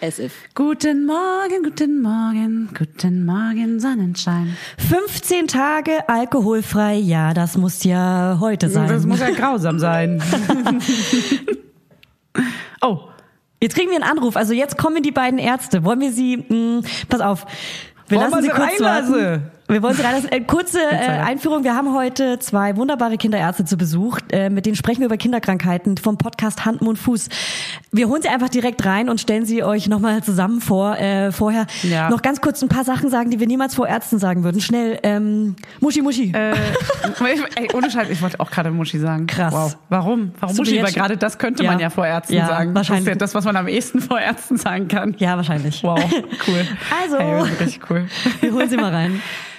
As if. Guten Morgen, guten Morgen, guten Morgen, Sonnenschein. 15 Tage alkoholfrei, ja, das muss ja heute sein. Das muss ja grausam sein. oh, jetzt kriegen wir einen Anruf, also jetzt kommen die beiden Ärzte. Wollen wir sie, mh, pass auf, wir Wollen lassen wir sie sie kurz reinlassen? warten. Wir wollen sie reinlassen. Äh, kurze äh, Einführung. Wir haben heute zwei wunderbare Kinderärzte zu Besuch. Äh, mit denen sprechen wir über Kinderkrankheiten vom Podcast Hand, Mund, Fuß. Wir holen sie einfach direkt rein und stellen sie euch nochmal zusammen vor. Äh, vorher Ja. noch ganz kurz ein paar Sachen sagen, die wir niemals vor Ärzten sagen würden. Schnell, ähm, Muschi, Muschi. äh, ey, ohne Scheiß, ich wollte auch gerade Muschi sagen. Krass. Wow. Warum? Warum So Muschi? Weil gerade das könnte Ja. man ja vor Ärzten Ja, sagen. wahrscheinlich. Das ist ja das, was man am ehesten vor Ärzten sagen kann. ja, wahrscheinlich. Wow, cool. Also. Hey, richtig cool. Wir holen sie mal rein.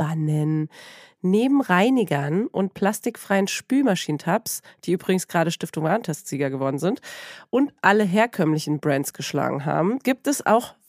verbannen. Neben Reinigern und plastikfreien Spülmaschinentabs, die übrigens gerade Stiftung Warentestsieger geworden sind, und alle herkömmlichen Brands geschlagen haben, gibt es auch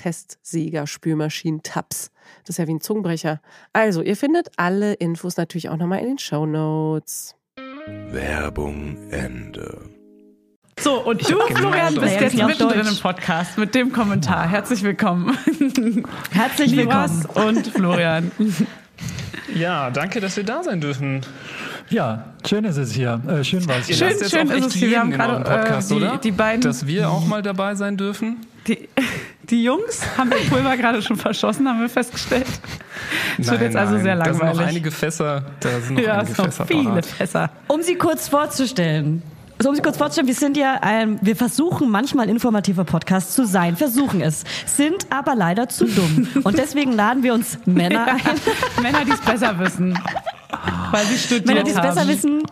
Testsieger, Spülmaschinen, Tabs. Das ist ja wie ein Zungenbrecher. Also, ihr findet alle Infos natürlich auch nochmal in den Show Notes. Werbung Ende. So, und du, Florian, bist jetzt mittendrin im Podcast mit dem Kommentar. Herzlich willkommen. Herzlich willkommen. und Florian. Ja, danke, dass wir da sein dürfen. Ja, schön ist es hier. Äh, schön war es hier. Schön, schön ist es hier. Wir haben gerade, eurem Podcast, äh, die- oder? die beiden- Dass wir auch mal dabei sein dürfen. Die, die Jungs haben ihr Pulver gerade schon verschossen, haben wir festgestellt. Es wird jetzt also sehr Da sind noch langweilig. einige Fässer. Da sind noch ja, einige es sind Fässer viele parat. Fässer. Um sie kurz vorzustellen. So, um sie kurz vorzustellen, wir sind ja, ein, wir versuchen manchmal informativer Podcast zu sein, versuchen es, sind aber leider zu dumm. Und deswegen laden wir uns Männer ein, Männer, die es besser wissen. Weil sie studiert Männer, die es besser wissen,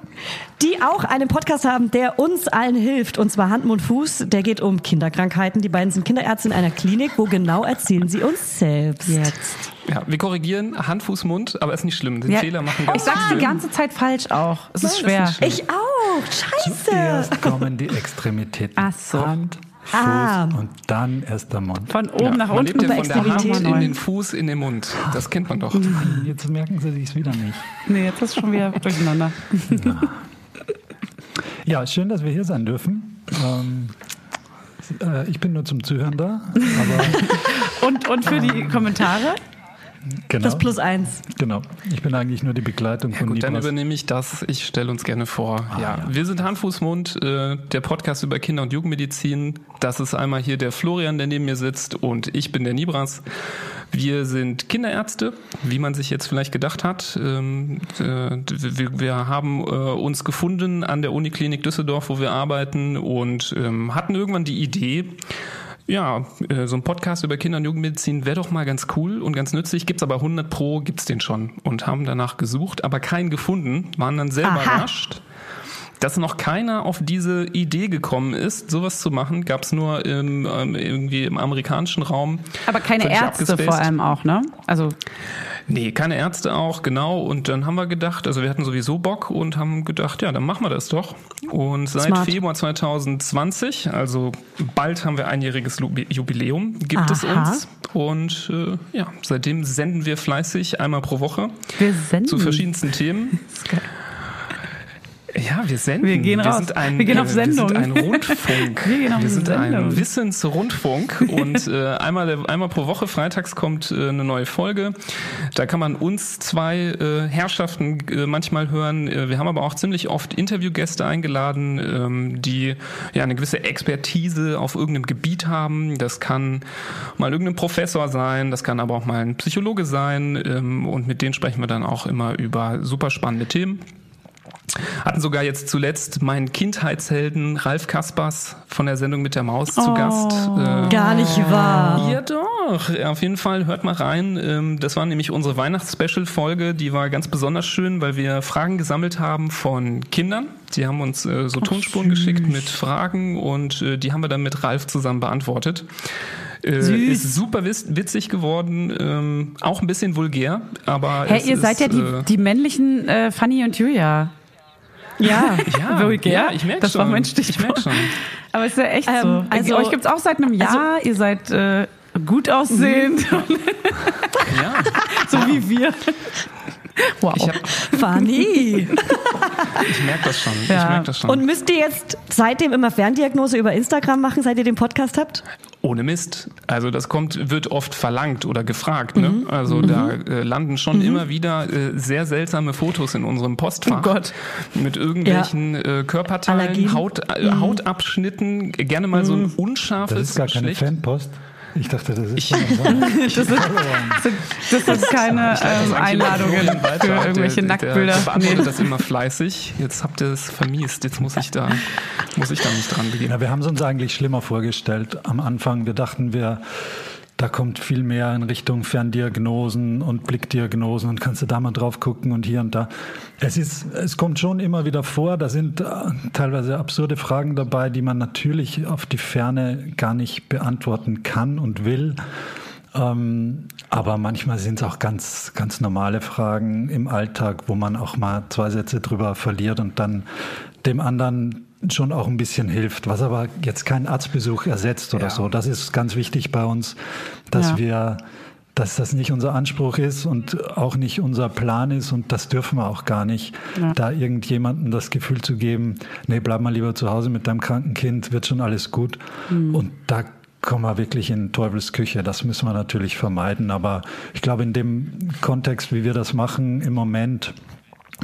die auch einen Podcast haben, der uns allen hilft. Und zwar Hand, Mund, Fuß. Der geht um Kinderkrankheiten. Die beiden sind Kinderärzte in einer Klinik. Wo genau erzählen sie uns selbst? Jetzt. Ja, wir korrigieren Hand, Fuß, Mund, aber ist nicht schlimm. Den Ja. Fehler machen Ich ganz sag's die ganze Zeit falsch auch. Es ist Nein, schwer. ist Ich auch. Scheiße. Zuerst kommen die Extremitäten. Ach so. Hand, Fuß Ah. und dann erst der Mund. Von oben nach man unten lebt ja über von der Hand in den Fuß, in den Mund. Das kennt man doch. Jetzt merken Sie sich's wieder nicht. Nee, jetzt ist schon wieder durcheinander. Ja, schön, dass wir hier sein dürfen. Ähm, Äh, ich bin nur zum Zuhören da. Und, und für die Kommentare? Genau. Das Plus eins. Genau. Ich bin eigentlich nur die Begleitung von Gut, dann Nibras. übernehme ich das. Ich stelle uns gerne vor. Ah, ja, wir sind Handfußmund, äh, der Podcast über Kinder- und Jugendmedizin. Das ist einmal hier der Florian, der neben mir sitzt, und ich bin der Nibras. Wir sind Kinderärzte, wie man sich jetzt vielleicht gedacht hat. Ähm, äh, wir, wir haben äh, uns gefunden an der Uniklinik Düsseldorf, wo wir arbeiten, und ähm, hatten irgendwann die Idee, ja, äh, so ein Podcast über Kinder- und Jugendmedizin wäre doch mal ganz cool und ganz nützlich. Gibt's aber 100 Pro, gibt's den schon. Und haben danach gesucht, aber keinen gefunden, waren dann sehr Aha. überrascht. Dass noch keiner auf diese Idee gekommen ist, sowas zu machen, gab's nur im, ähm, irgendwie im amerikanischen Raum. Aber keine Ärzte vor allem auch, ne? Also Nee, keine Ärzte auch, genau. Und dann haben wir gedacht, also wir hatten sowieso Bock und haben gedacht, ja, dann machen wir das doch. Und seit Smart. Februar 2020, also bald haben wir einjähriges Jubiläum, gibt es Aha. uns. Und äh, ja, seitdem senden wir fleißig einmal pro Woche wir senden. zu verschiedensten Themen. Ja, wir senden. Wir gehen raus. Sind ein, Wir gehen auf äh, Wir Sendung. sind ein Rundfunk. Wir gehen auf sind Sendung. ein Wissensrundfunk. Und äh, einmal, einmal pro Woche, freitags, kommt äh, eine neue Folge. Da kann man uns zwei äh, Herrschaften äh, manchmal hören. Äh, wir haben aber auch ziemlich oft Interviewgäste eingeladen, ähm, die ja eine gewisse Expertise auf irgendeinem Gebiet haben. Das kann mal irgendein Professor sein, das kann aber auch mal ein Psychologe sein. Ähm, und mit denen sprechen wir dann auch immer über super spannende Themen. Hatten sogar jetzt zuletzt meinen Kindheitshelden Ralf Kaspers von der Sendung mit der Maus zu Gast. Äh, Gar nicht wahr. ja, doch. Auf jeden Fall hört mal rein. Ähm, Das war nämlich unsere Weihnachts-Special-Folge. Die war ganz besonders schön, weil wir Fragen gesammelt haben von Kindern. Die haben uns äh, so Tonspuren geschickt mit Fragen und äh, die haben wir dann mit Ralf zusammen beantwortet. Äh, Süß. Ist super witz- witzig geworden, ähm, auch ein bisschen vulgär, aber Hey, ihr seid ist, ja die, äh, die männlichen Fanny und Julia. Ja, ja, vulgär. ja, ich merke das schon. war mein Stichwort. Ich merk schon. Aber es ist ja echt Ähm, so. also- euch gibt's auch seit einem Jahr. ihr seid äh, gut aussehend, Ja, so wie wir. Wow. ich, hab, Fanny. ich merke das schon. Ich Ja. merk das schon. Und müsst ihr jetzt seitdem immer Ferndiagnose über Instagram machen, seit ihr den Podcast habt? Ohne Mist. Also das kommt, wird oft verlangt oder gefragt. Ne? Mhm. Also da äh, landen schon immer wieder äh, sehr seltsame Fotos in unserem Postfach. Oh Gott. Mit irgendwelchen äh, Körperteilen. Haut, äh, Hautabschnitten, gerne mal so ein unscharfes, Das ist gar keine. Fanpost. Ich dachte, das ist Ich- schon Das sind, das sind keine ähm, Einladungen für irgendwelche der, Nacktbilder. Der beantwortet Nee. das immer fleißig. Jetzt habt ihr es vermiest. Jetzt muss ich da, muss ich da nicht dran begehen. Ja, wir haben es uns eigentlich schlimmer vorgestellt. Am Anfang, wir dachten, wir, da kommt viel mehr in Richtung Ferndiagnosen und Blickdiagnosen und kannst du da mal drauf gucken und hier und da. Es ist, es kommt schon immer wieder vor, da sind äh, teilweise absurde Fragen dabei, die man natürlich auf die Ferne gar nicht beantworten kann und will. Ähm, aber manchmal sind es auch ganz, ganz normale Fragen im Alltag, wo man auch mal zwei Sätze drüber verliert und dann dem anderen schon auch ein bisschen hilft, was aber jetzt keinen Arztbesuch ersetzt oder Ja. so. Das ist ganz wichtig bei uns, dass Ja. wir, dass das nicht unser Anspruch ist und auch nicht unser Plan ist und das dürfen wir auch gar nicht, Ja. da irgendjemandem das Gefühl zu geben, nee, bleib mal lieber zu Hause mit deinem kranken Kind, wird schon alles gut. Und da kommen wir wirklich in Teufels Küche. Das müssen wir natürlich vermeiden. Aber ich glaube, in dem Kontext, wie wir das machen im Moment,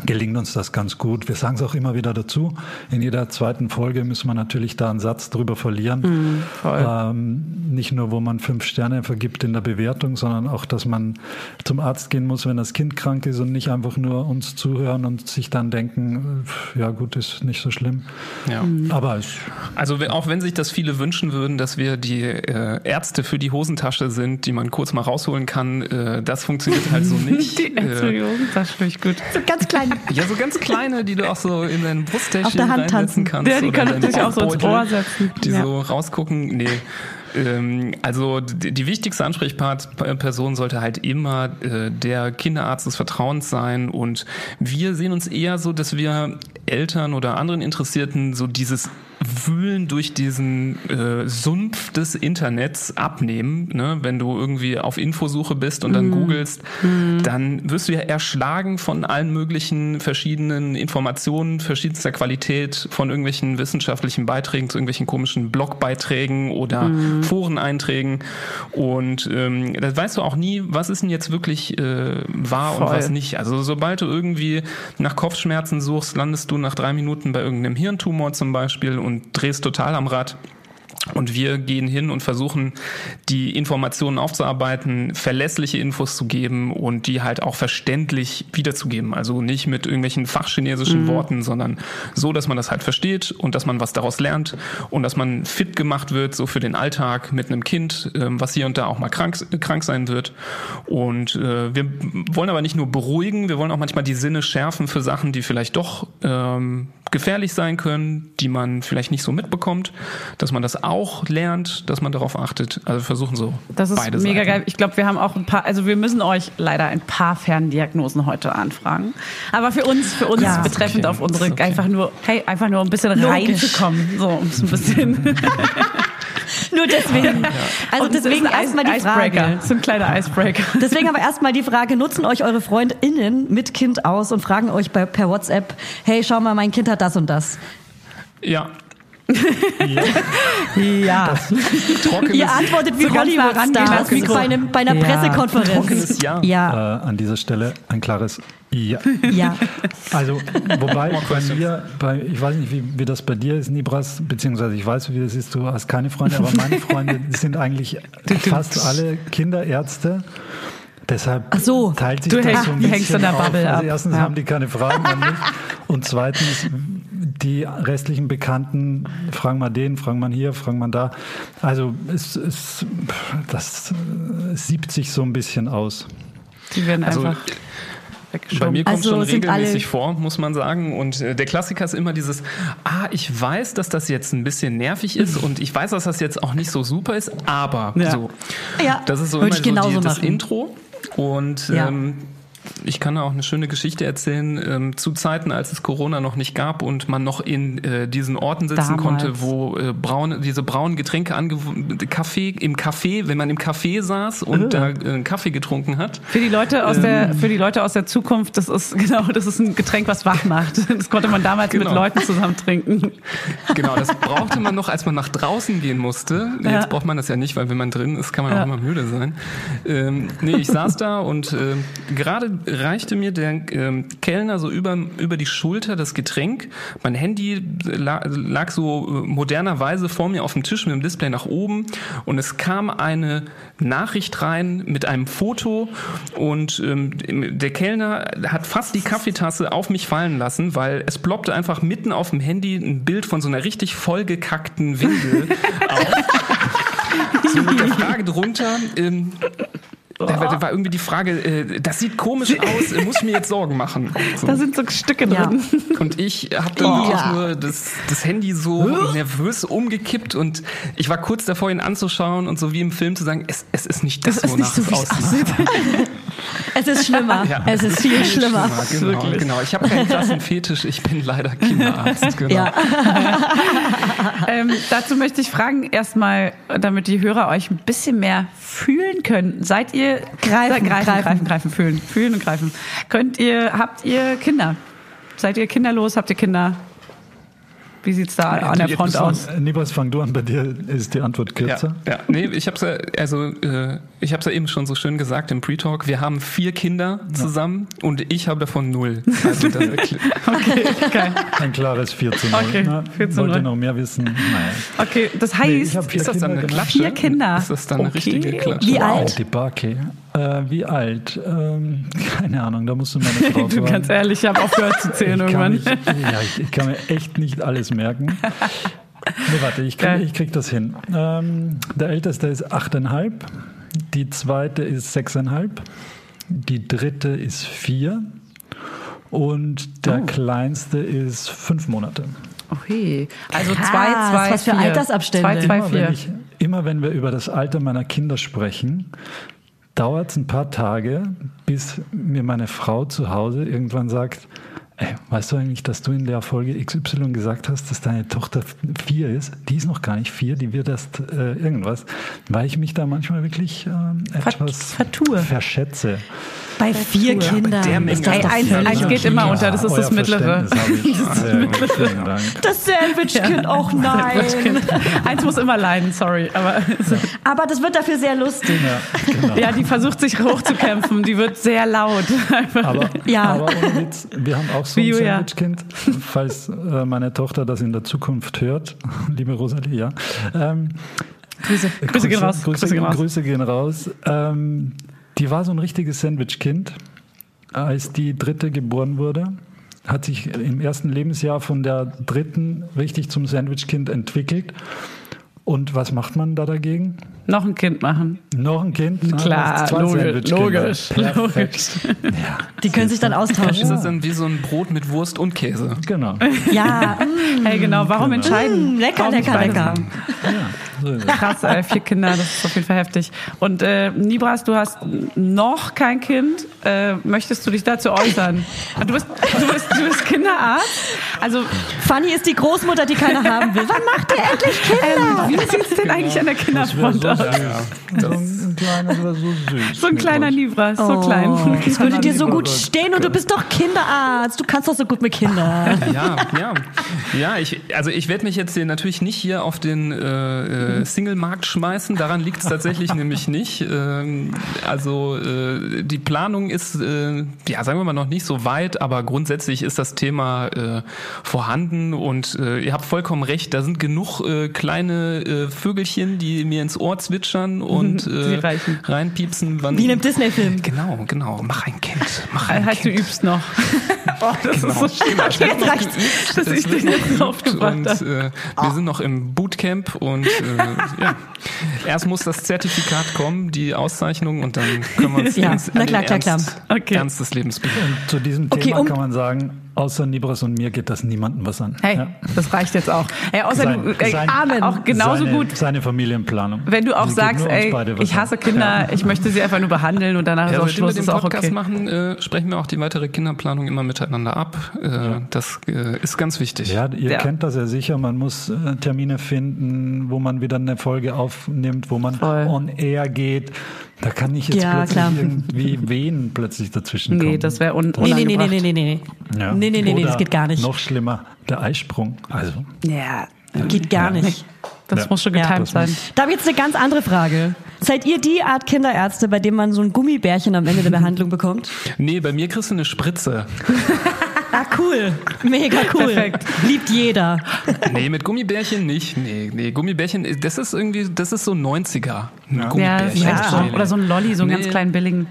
gelingt uns das ganz gut. Wir sagen es auch immer wieder dazu. In jeder zweiten Folge müssen wir natürlich da einen Satz drüber verlieren. ähm, nicht nur, wo man fünf Sterne vergibt in der Bewertung, sondern auch, dass man zum Arzt gehen muss, wenn das Kind krank ist und nicht einfach nur uns zuhören und sich dann denken, äh, ja gut, ist nicht so schlimm. Ja. Aber es Also auch wenn sich das viele wünschen würden, dass wir die äh, Ärzte für die Hosentasche sind, die man kurz mal rausholen kann, äh, das funktioniert halt so nicht. Die äh, Entschuldigung, das finde ich gut. So ganz klein. Ja, so ganz kleine, die du auch so in dein Brusttäschchen Auf der Hand reinsetzen tanzen. kannst. Ja, die oder kann in deinen natürlich auch so ins Ohr setzen. Die Ja. so rausgucken. Nee. Ähm, also die, wichtigste Ansprechperson sollte halt immer äh, der Kinderarzt des Vertrauens sein und wir sehen uns eher so, dass wir Eltern oder anderen Interessierten so dieses Wühlen durch diesen äh, Sumpf des Internets abnehmen. Ne? Wenn du irgendwie auf Infosuche bist und dann googelst, dann wirst du ja erschlagen von allen möglichen verschiedenen Informationen verschiedenster Qualität, von irgendwelchen wissenschaftlichen Beiträgen zu irgendwelchen komischen Blogbeiträgen oder Foreneinträgen. Und ähm, da weißt du auch nie, was ist denn jetzt wirklich äh, wahr und Voll. was nicht. Also sobald du irgendwie nach Kopfschmerzen suchst, landest du nach drei Minuten bei irgendeinem Hirntumor zum Beispiel und drehst total am Rad. Und wir gehen hin und versuchen, die Informationen aufzuarbeiten, verlässliche Infos zu geben und die halt auch verständlich wiederzugeben. Also nicht mit irgendwelchen fachchinesischen Worten, sondern so, dass man das halt versteht und dass man was daraus lernt und dass man fit gemacht wird, so für den Alltag mit einem Kind, ähm, was hier und da auch mal krank, krank sein wird. Und äh, wir wollen aber nicht nur beruhigen, wir wollen auch manchmal die Sinne schärfen für Sachen, die vielleicht doch ähm, gefährlich sein können, die man vielleicht nicht so mitbekommt, dass man das auch lernt, dass man darauf achtet. Also wir versuchen so Das ist beide mega Seiten. geil. Ich glaube, wir haben auch ein paar, also wir müssen euch leider ein paar Ferndiagnosen heute anfragen. Aber für uns, für uns Ja. betreffend Okay, auf unsere, okay. einfach nur, hey, einfach nur ein bisschen Logisch. reinzukommen. So, um es ein bisschen. Nur deswegen. Also Und es deswegen erstmal die Icebreaker. Frage. So ein kleiner Icebreaker. Deswegen aber erstmal die Frage, nutzen euch eure FreundInnen mit Kind aus und fragen euch bei, per WhatsApp, hey, schau mal, mein Kind hat das und das. Ja, Ja. trockenes, Ihr antwortet wie So Hollywood-Stars, bei, einem, bei einer Ja. Pressekonferenz. trockenes Ja. Ja, Äh, an dieser Stelle ein klares Ja. ja. Also, wobei bei mir, bei, ich weiß nicht, wie, wie das bei dir ist, Nibras, beziehungsweise ich weiß, wie das ist, du hast keine Freunde, aber meine Freunde sind eigentlich fast alle Kinderärzte. Deshalb Ach so, teilt sich du das hängst- so ein du hängst bisschen in der auf. Bubble also ab. erstens Ja. haben die keine Fragen an mich und zweitens die restlichen Bekannten fragen mal den, fragen man hier, fragen man da. Also es, es, das siebt sich so ein bisschen aus. Die werden Also, einfach Bei mir kommt Also schon regelmäßig vor, muss man sagen. Und äh, der Klassiker ist immer dieses, ah, ich weiß, dass das jetzt ein bisschen nervig ist und ich weiß, dass das jetzt auch nicht so super ist, aber Ja. so. Ja, Das ist so würde immer ich so genauso die, das machen. Intro. Und Ja. ähm, ich kann da auch eine schöne Geschichte erzählen. Ähm, zu Zeiten, als es Corona noch nicht gab und man noch in äh, diesen Orten sitzen Damals. konnte, wo äh, braune, diese braunen Getränke ange Kaffee im Café, wenn man im Café saß und da äh, einen Kaffee getrunken hat. Für die Leute aus Ähm. der, für die Leute aus der Zukunft, das ist genau, das ist ein Getränk, was wach macht. Das konnte man damals mit Genau. Leuten zusammen trinken. Genau, das brauchte man noch, als man nach draußen gehen musste. Ja. Jetzt braucht man das ja nicht, weil wenn man drin ist, kann man Ja. auch immer müde sein. Ähm, nee, ich saß da und ähm, gerade reichte mir der ähm, Kellner so über, über die Schulter das Getränk. Mein Handy lag, lag so äh, modernerweise vor mir auf dem Tisch mit dem Display nach oben und es kam eine Nachricht rein mit einem Foto und ähm, der Kellner hat fast die Kaffeetasse auf mich fallen lassen, weil es ploppte einfach mitten auf dem Handy ein Bild von so einer richtig vollgekackten Windel auf. So mit der Frage drunter, ähm, da, war- da war irgendwie die Frage, äh, das sieht komisch aus, äh, muss ich mir jetzt Sorgen machen? So. Da sind so Stücke Ja. drin. Und ich habe dann Ja. wirklich nur das, das Handy so nervös umgekippt und ich war kurz davor, ihn anzuschauen und so wie im Film zu sagen, es, es ist nicht das, Das ist wonach nicht so, es wie es aussieht. Es ist schlimmer. Ja, es ist viel schlimmer. Genau, Wirklich. genau. Ich habe keinen Klassenfetisch, ich bin leider Kinderarzt. Genau. Ja. Ähm, dazu möchte ich fragen, erstmal, damit die Hörer euch ein bisschen mehr fühlen können. Seid ihr Greifen, greifen, greifen. greifen, greifen, fühlen, fühlen und greifen. Könnt ihr, habt ihr Kinder? Seid ihr kinderlos? Habt ihr Kinder? Wie sieht's da an der Front aus? Nibras, fang du an, bei dir ist die Antwort Ja, kürzer. ja, nee, ich hab's ja, also äh, ich hab's ja eben schon so schön gesagt im Pre-Talk. Wir haben vier Kinder zusammen und ich habe davon null. Also das, Okay, geil. Ein klares 4 zu 0. Okay, Na, 4 zu Wollt 0. ihr noch mehr wissen? Nein. Okay, das heißt, Nee, ich hab vier ist das dann Kinder eine. Klatsche? Vier Kinder. Ist das dann eine Okay. richtige Klatsche? Wie Wow, alt? die Barke. Äh, wie alt? Ähm, keine Ahnung, da musst du meine Frau du fragen. ganz ehrlich, ich habe aufgehört zu zählen ich kann, irgendwann. mich, ja, ich, ich kann mir echt nicht alles merken. Nee, warte, ich, krieg, ich krieg das hin. Ähm, der älteste ist 8,5, die zweite ist 6,5, die dritte ist 4 und der Oh. kleinste ist 5 Monate. Okay, also Krass, zwei, zwei, was für vier. Altersabstände. Zwei, zwei, Immer vier. wenn, ich, immer wenn wir über das Alter meiner Kinder sprechen, dauert es ein paar Tage, bis mir meine Frau zu Hause irgendwann sagt, Ey, weißt du eigentlich, dass du in der Folge XY gesagt hast, dass deine Tochter vier ist? Die ist noch gar nicht vier, die wird erst äh, irgendwas, weil ich mich da manchmal wirklich ähm, etwas vertue. verschätze. Bei vier Kindern. der Menge. ist das eins- eins geht immer unter, das ist das Mittlere. Ja. Das Sandwich-Kind, auch nein. Eins muss immer leiden, sorry. Aber Aber das wird dafür sehr lustig. Ja, genau. ja, die versucht sich hochzukämpfen. Die wird sehr laut. Aber, Ja. aber ohne Witz, wir haben auch so ein. Sandwich-Kind, falls äh, meine Tochter das in der Zukunft hört, liebe Rosalie, ja. Ähm, Grüße, Grüße gehen raus. Grüße, Grüße gehen raus. Grüße gehen raus. Ähm, die war so ein richtiges Sandwich-Kind. Als die dritte geboren wurde, hat sich im ersten Lebensjahr von der dritten richtig zum Sandwich-Kind entwickelt. Und was macht man da dagegen? Noch ein Kind machen. Noch ein Kind? Klar, zwei logisch, Sandwich-Kinder. logisch. Ja, Die können sich dann Ist austauschen. das dann wie so ein Brot mit Wurst und Käse? genau. Ja, Hey, genau, warum entscheiden? Mm, lecker, Warum lecker, lecker. Ja, so ist. Krass, ey, vier Kinder, das ist auf jeden Fall heftig. Und äh, Nibras, du hast noch kein Kind. Äh, möchtest du dich dazu äußern? Du bist, du bist, du bist Kinderarzt. Also, Fanny ist die Großmutter, die keiner haben will. Wann macht ihr endlich Kinder? ähm, wie sieht es denn eigentlich an der Kinderfront aus? So ein kleiner, so süß. So ein kleiner Nibras, so klein. Oh, das würde dir so gut stehen und du bist doch Kinderarzt. Du kannst doch so gut mit Kindern. Ja, ja. Ja, ich, also ich werde mich jetzt hier natürlich nicht hier auf den äh, äh, Single-Markt schmeißen. Daran liegt es tatsächlich nämlich nicht. Ähm, also äh, die Planung ist, äh, ja, sagen wir mal, noch nicht so weit, aber grundsätzlich ist das Thema äh, vorhanden und äh, ihr habt vollkommen recht, da sind genug äh, kleine äh, Vögelchen, die mir ins Ohr zwitschern und Die äh, reinpiepsen. Wann, Wie in einem Disney-Film. Genau, genau. Mach ein Kind. Mach ein Heißt, du Kind. übst noch. oh, das ist so schlimm, Jetzt reicht's. dass ich Es wird dich jetzt und habe. äh, wir sind noch im Bootcamp und äh, ja, erst muss das Zertifikat kommen, die Auszeichnung und dann können wir uns Ja, ins, na klar, den klar, klar. Ernst, Okay. Ernst des Lebens begeben. Zu diesem Okay, Thema um- kann man sagen, außer Nibras und mir geht das niemandem was an. Hey, Ja. das reicht jetzt auch. Hey, außer du, ey, sein- Amen. auch genauso seine, gut, Seine Familienplanung. wenn du auch geht sagst, ey, ich hasse. Kinder, ich möchte sie einfach nur behandeln und danach ist Ja, auch seitdem wir Schluss, den ist auch Podcast okay. machen, äh, sprechen wir auch die weitere Kinderplanung immer miteinander ab. Äh, Das äh, ist ganz wichtig. Ja, ihr Ja. kennt das ja sicher. Man muss äh, Termine finden, wo man wieder eine Folge aufnimmt, wo man Voll. on air geht. Da kann nicht jetzt Ja, plötzlich klar. irgendwie Wehen plötzlich dazwischen kommen. Nee, das wäre un Nee, nee, nee, nee, nee, nee, nee. Ja. Nee, nee, nee, nee, Oder das geht gar nicht. Noch schlimmer, der Eisprung. Also, Ja, Geht gar nicht. Das Ja. muss schon Ja. getimt Das sein. Da habe ich jetzt eine ganz andere Frage. Seid ihr die Art Kinderärzte, bei dem man so ein Gummibärchen am Ende der Behandlung bekommt? Nee, bei mir kriegst du eine Spritze. Ah, cool. Mega cool. Perfekt. Liebt jeder. Nee, mit Gummibärchen nicht. Nee, nee, Gummibärchen, das ist irgendwie, das ist so 90er. Ein Ja, Gummibärchen. ja. So, oder so ein Lolli, so einen Nee. ganz kleinen billigen.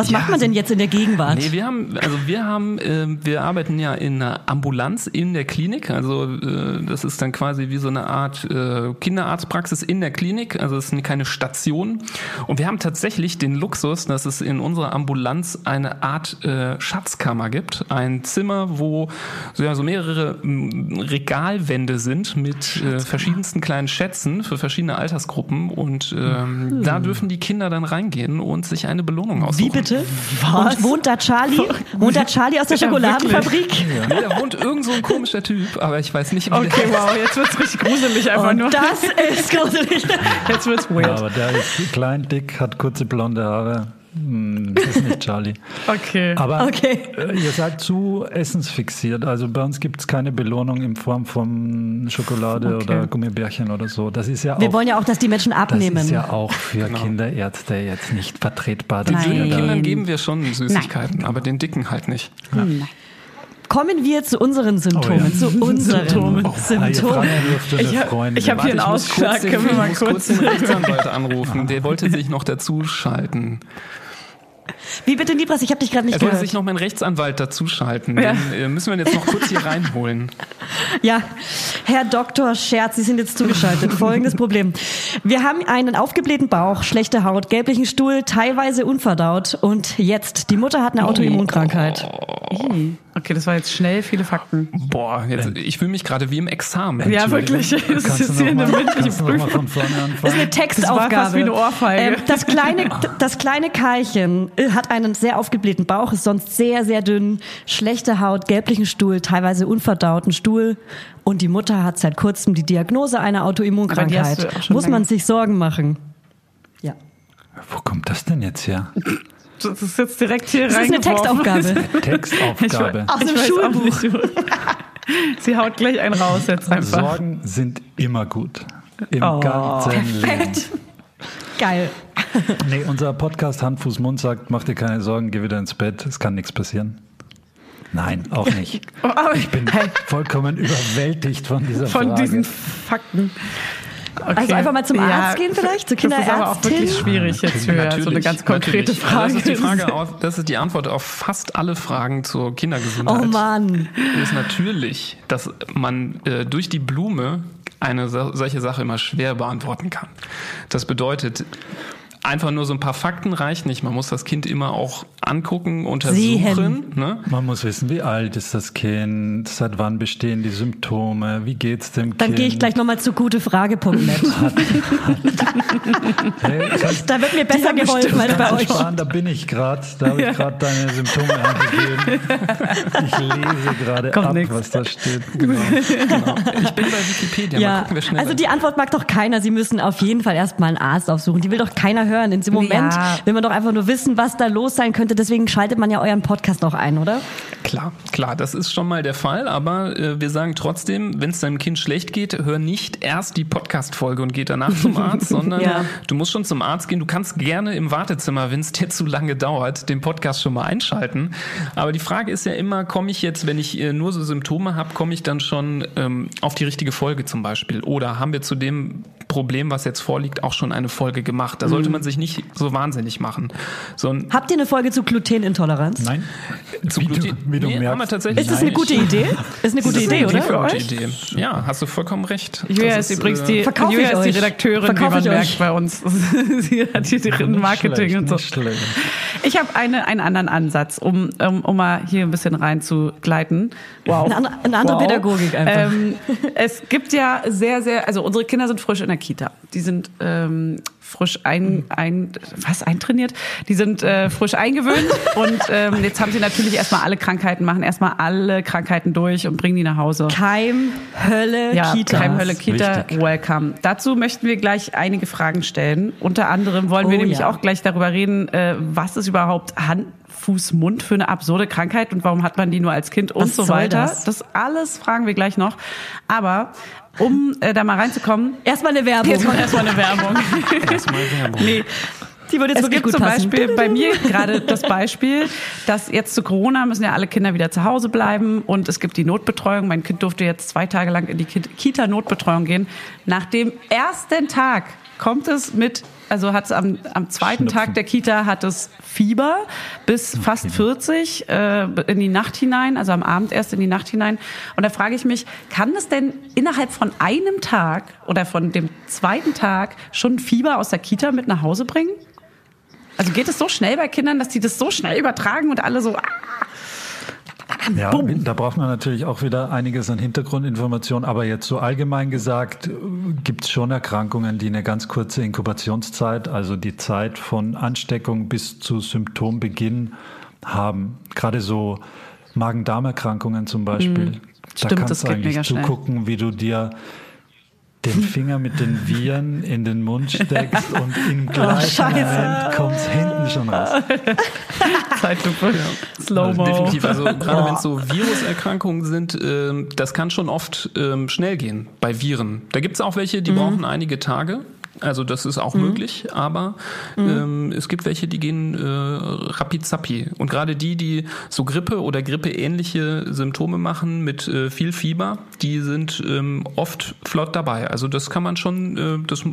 Was Ja, macht man denn jetzt in der Gegenwart? Nee, wir haben, also wir haben, äh, wir arbeiten ja in einer Ambulanz in der Klinik. Also äh, das ist dann quasi wie so eine Art äh, Kinderarztpraxis in der Klinik. Also es ist keine Station. Und wir haben tatsächlich den Luxus, dass es in unserer Ambulanz eine Art äh, Schatzkammer gibt. Ein Zimmer, wo so, ja, so mehrere Regalwände sind mit äh, verschiedensten kleinen Schätzen für verschiedene Altersgruppen. Und ähm, da dürfen die Kinder dann reingehen und sich eine Belohnung aussuchen. Wie bitte? Und wohnt da Charlie? Wohnt da Charlie aus der Ja, Schokoladenfabrik? Nee, da wohnt irgend so ein komischer Typ, aber ich weiß nicht, wie Okay, der wow, jetzt wird's richtig gruselig einfach nur. Und das ist gruselig. Jetzt wird's ja, weird. aber der ist klein, dick, hat kurze blonde Haare. Hm, Das ist nicht Charlie. Okay. Aber Okay. äh, ihr seid zu essensfixiert. Also bei uns gibt es keine Belohnung in Form von Schokolade Okay. oder Gummibärchen oder so. Das ist ja Wir auch, wollen ja auch, dass die Menschen das abnehmen. ist ja auch für Kinderärzte jetzt nicht vertretbar. Nein. wir Den da- Kindern geben wir schon Süßigkeiten, aber den Dicken halt nicht. Kommen wir zu unseren Symptomen. Oh ja. Zu unseren Symptomen. Ihr Symptomen. Ich hab- Freundin. ich hab hier einen Ausschlag, können wir mal ich muss kurz- kurz den Rechtsanwalt anrufen. Der wollte sich noch dazu schalten. Wie bitte, Libras? Ich habe dich gerade nicht Er wollte gehört. sich noch meinen Rechtsanwalt dazuschalten. Ja. Den äh, müssen wir jetzt noch kurz hier reinholen. Ja, Herr Dr. Scherz, Sie sind jetzt zugeschaltet. Folgendes Problem. Wir haben einen aufgeblähten Bauch, schlechte Haut, gelblichen Stuhl, teilweise unverdaut und jetzt, die Mutter hat eine Autoimmunkrankheit. Okay, das war jetzt schnell viele Fakten. Boah, jetzt, ich fühle mich gerade wie im Examen. Ja, wirklich. Das ist jetzt hier eine mündliche Prüfung. Das ist eine Textaufgabe. Das war fast wie eine Ohrfeige. Ähm, das kleine, das kleine Karlchen äh, hat einen sehr aufgeblähten Bauch, ist sonst sehr, sehr dünn, schlechte Haut, gelblichen Stuhl, teilweise unverdauten Stuhl. Und die Mutter hat seit kurzem die Diagnose einer Autoimmunkrankheit. Muss man sich Sorgen machen. Ja. Wo kommt das denn jetzt her? Das ist jetzt direkt hier Das ist eine. Textaufgabe. Textaufgabe. Aus dem Schulbuch. Sie haut gleich einen raus jetzt einfach. Sorgen sind immer gut. Im Oh. ganzen Leben. Perfekt. Geil. Nee, unser Podcast Hand, Fuß, Mund sagt, mach dir keine Sorgen, geh wieder ins Bett, es kann nichts passieren. Nein, auch nicht. Aber Ich bin vollkommen überwältigt von dieser von Frage. diesen Fakten. Okay. Also einfach mal zum Arzt gehen vielleicht, zur Das ist aber auch Kinderärztin. wirklich schwierig jetzt für so eine ganz konkrete natürlich. Frage. Das ist die Frage auf, das ist die Antwort auf fast alle Fragen zur Kindergesundheit. Oh Mann. ist natürlich, dass man äh, durch die Blume eine so- solche Sache immer schwer beantworten kann. Das bedeutet, einfach nur so ein paar Fakten reicht nicht. Man muss das Kind immer auch angucken, untersuchen. Ne? Man muss wissen, wie alt ist das Kind, seit wann bestehen die Symptome, wie geht's dem Dann Kind. gehe ich gleich nochmal zu gutefrage.net. Hey, Da wird mir besser geholfen als bei euch. sparen, da bin ich gerade, da habe ich gerade deine Symptome angegeben. Ich lese gerade ab, nix. was da steht. Genau. Ich bin bei Wikipedia. Mal Ja, gucken, wer schneller also die Antwort mag doch keiner. Sie müssen auf jeden Fall erstmal einen Arzt aufsuchen. Die will doch keiner hören. In dem Moment Ja. will man doch einfach nur wissen, was da los sein könnte. Deswegen schaltet man ja euren Podcast auch ein, oder? Klar, klar, das ist schon mal der Fall, aber äh, wir sagen trotzdem, wenn es deinem Kind schlecht geht, hör nicht erst die Podcast-Folge und geh danach zum Arzt, sondern Ja. du musst schon zum Arzt gehen. Du kannst gerne im Wartezimmer, wenn es dir zu lange dauert, den Podcast schon mal einschalten. Aber die Frage ist ja immer, komme ich jetzt, wenn ich äh, nur so Symptome habe, komme ich dann schon ähm, auf die richtige Folge zum Beispiel? Oder haben wir zu dem Problem, was jetzt vorliegt, auch schon eine Folge gemacht? Da sollte Mhm. Man sich nicht so wahnsinnig machen. So ein Habt ihr eine Folge zu Glutenintoleranz? Nein, zu wie du, Gluten- wie du Nee, haben wir merkst. tatsächlich Ist das eine gute Idee? Ist eine gute ist Idee, eine oder? Für euch? euch? Idee. Ja, hast du vollkommen recht. Julia ist übrigens die, Julia ich ist die. Redakteurin, Verkaufe wie man ich merkt euch. bei uns. Sie hat hier drin Nicht Marketing schlecht, und so. nicht schlecht. Ich habe eine, einen anderen Ansatz, um, um, um mal hier ein bisschen reinzugleiten. Wow. Eine andere- eine andere Pädagogik einfach. Ähm, es gibt ja sehr, sehr, also unsere Kinder sind frisch in der Kita. Die sind ähm, frisch ein, ein, was, eintrainiert? Die sind äh, frisch eingewöhnt und ähm, jetzt haben sie natürlich erstmal alle Krankheiten, machen erstmal alle Krankheiten durch und bringen die nach Hause. Keim, Hölle, Ja, Kita. Keimhölle Kita, Wichtig. welcome. Dazu möchten wir gleich einige Fragen stellen. Unter anderem wollen wir Oh, nämlich ja. auch gleich darüber reden, äh, was ist überhaupt Hand, Fuß, Mund für eine absurde Krankheit und warum hat man die nur als Kind und Was so weiter. das? das alles fragen wir gleich noch. Aber um äh, da mal reinzukommen, Erstmal eine Werbung. jetzt kommt erstmal eine Werbung. Erstmal Werbung. nee. Die würde jetzt Es wirklich gibt gut zum passen. Beispiel bei mir gerade das Beispiel, dass jetzt zu Corona müssen ja alle Kinder wieder zu Hause bleiben und es gibt die Notbetreuung. Mein Kind durfte jetzt zwei Tage lang in die Ki- Kita-Notbetreuung gehen. Nach dem ersten Tag kommt es mit, also hat es am, am zweiten Schnupfen. Tag der Kita hat es Fieber bis fast 40 äh, in die Nacht hinein, also am Abend erst in die Nacht hinein. Und da frage ich mich, kann es denn innerhalb von einem Tag oder von dem zweiten Tag schon Fieber aus der Kita mit nach Hause bringen? Also geht es so schnell bei Kindern, dass die das so schnell übertragen und alle so. ah, Ja, da braucht man natürlich auch wieder einiges an Hintergrundinformationen, aber jetzt so allgemein gesagt, gibt es schon Erkrankungen, die eine ganz kurze Inkubationszeit, also die Zeit von Ansteckung bis zu Symptombeginn haben. Gerade so Magen-Darm-Erkrankungen zum Beispiel. Da Stimmt, kannst das du eigentlich schnell. zugucken, wie du dir den Finger mit den Viren in den Mund steckst und im gleichen Scheiße. Moment kommt hinten schon raus. Zeitlupe, Slow-Mo. Definitiv. Also gerade wenn es so Viruserkrankungen sind, ähm, das kann schon oft ähm, schnell gehen bei Viren. Da gibt es auch welche, Mhm. die brauchen einige Tage. Also das ist auch möglich, aber Mhm. ähm, es gibt welche, die gehen äh, rapid zappi. Und gerade die, die so Grippe oder Grippeähnliche Symptome machen mit äh, viel Fieber, die sind ähm, oft flott dabei. Also das kann man schon, äh, das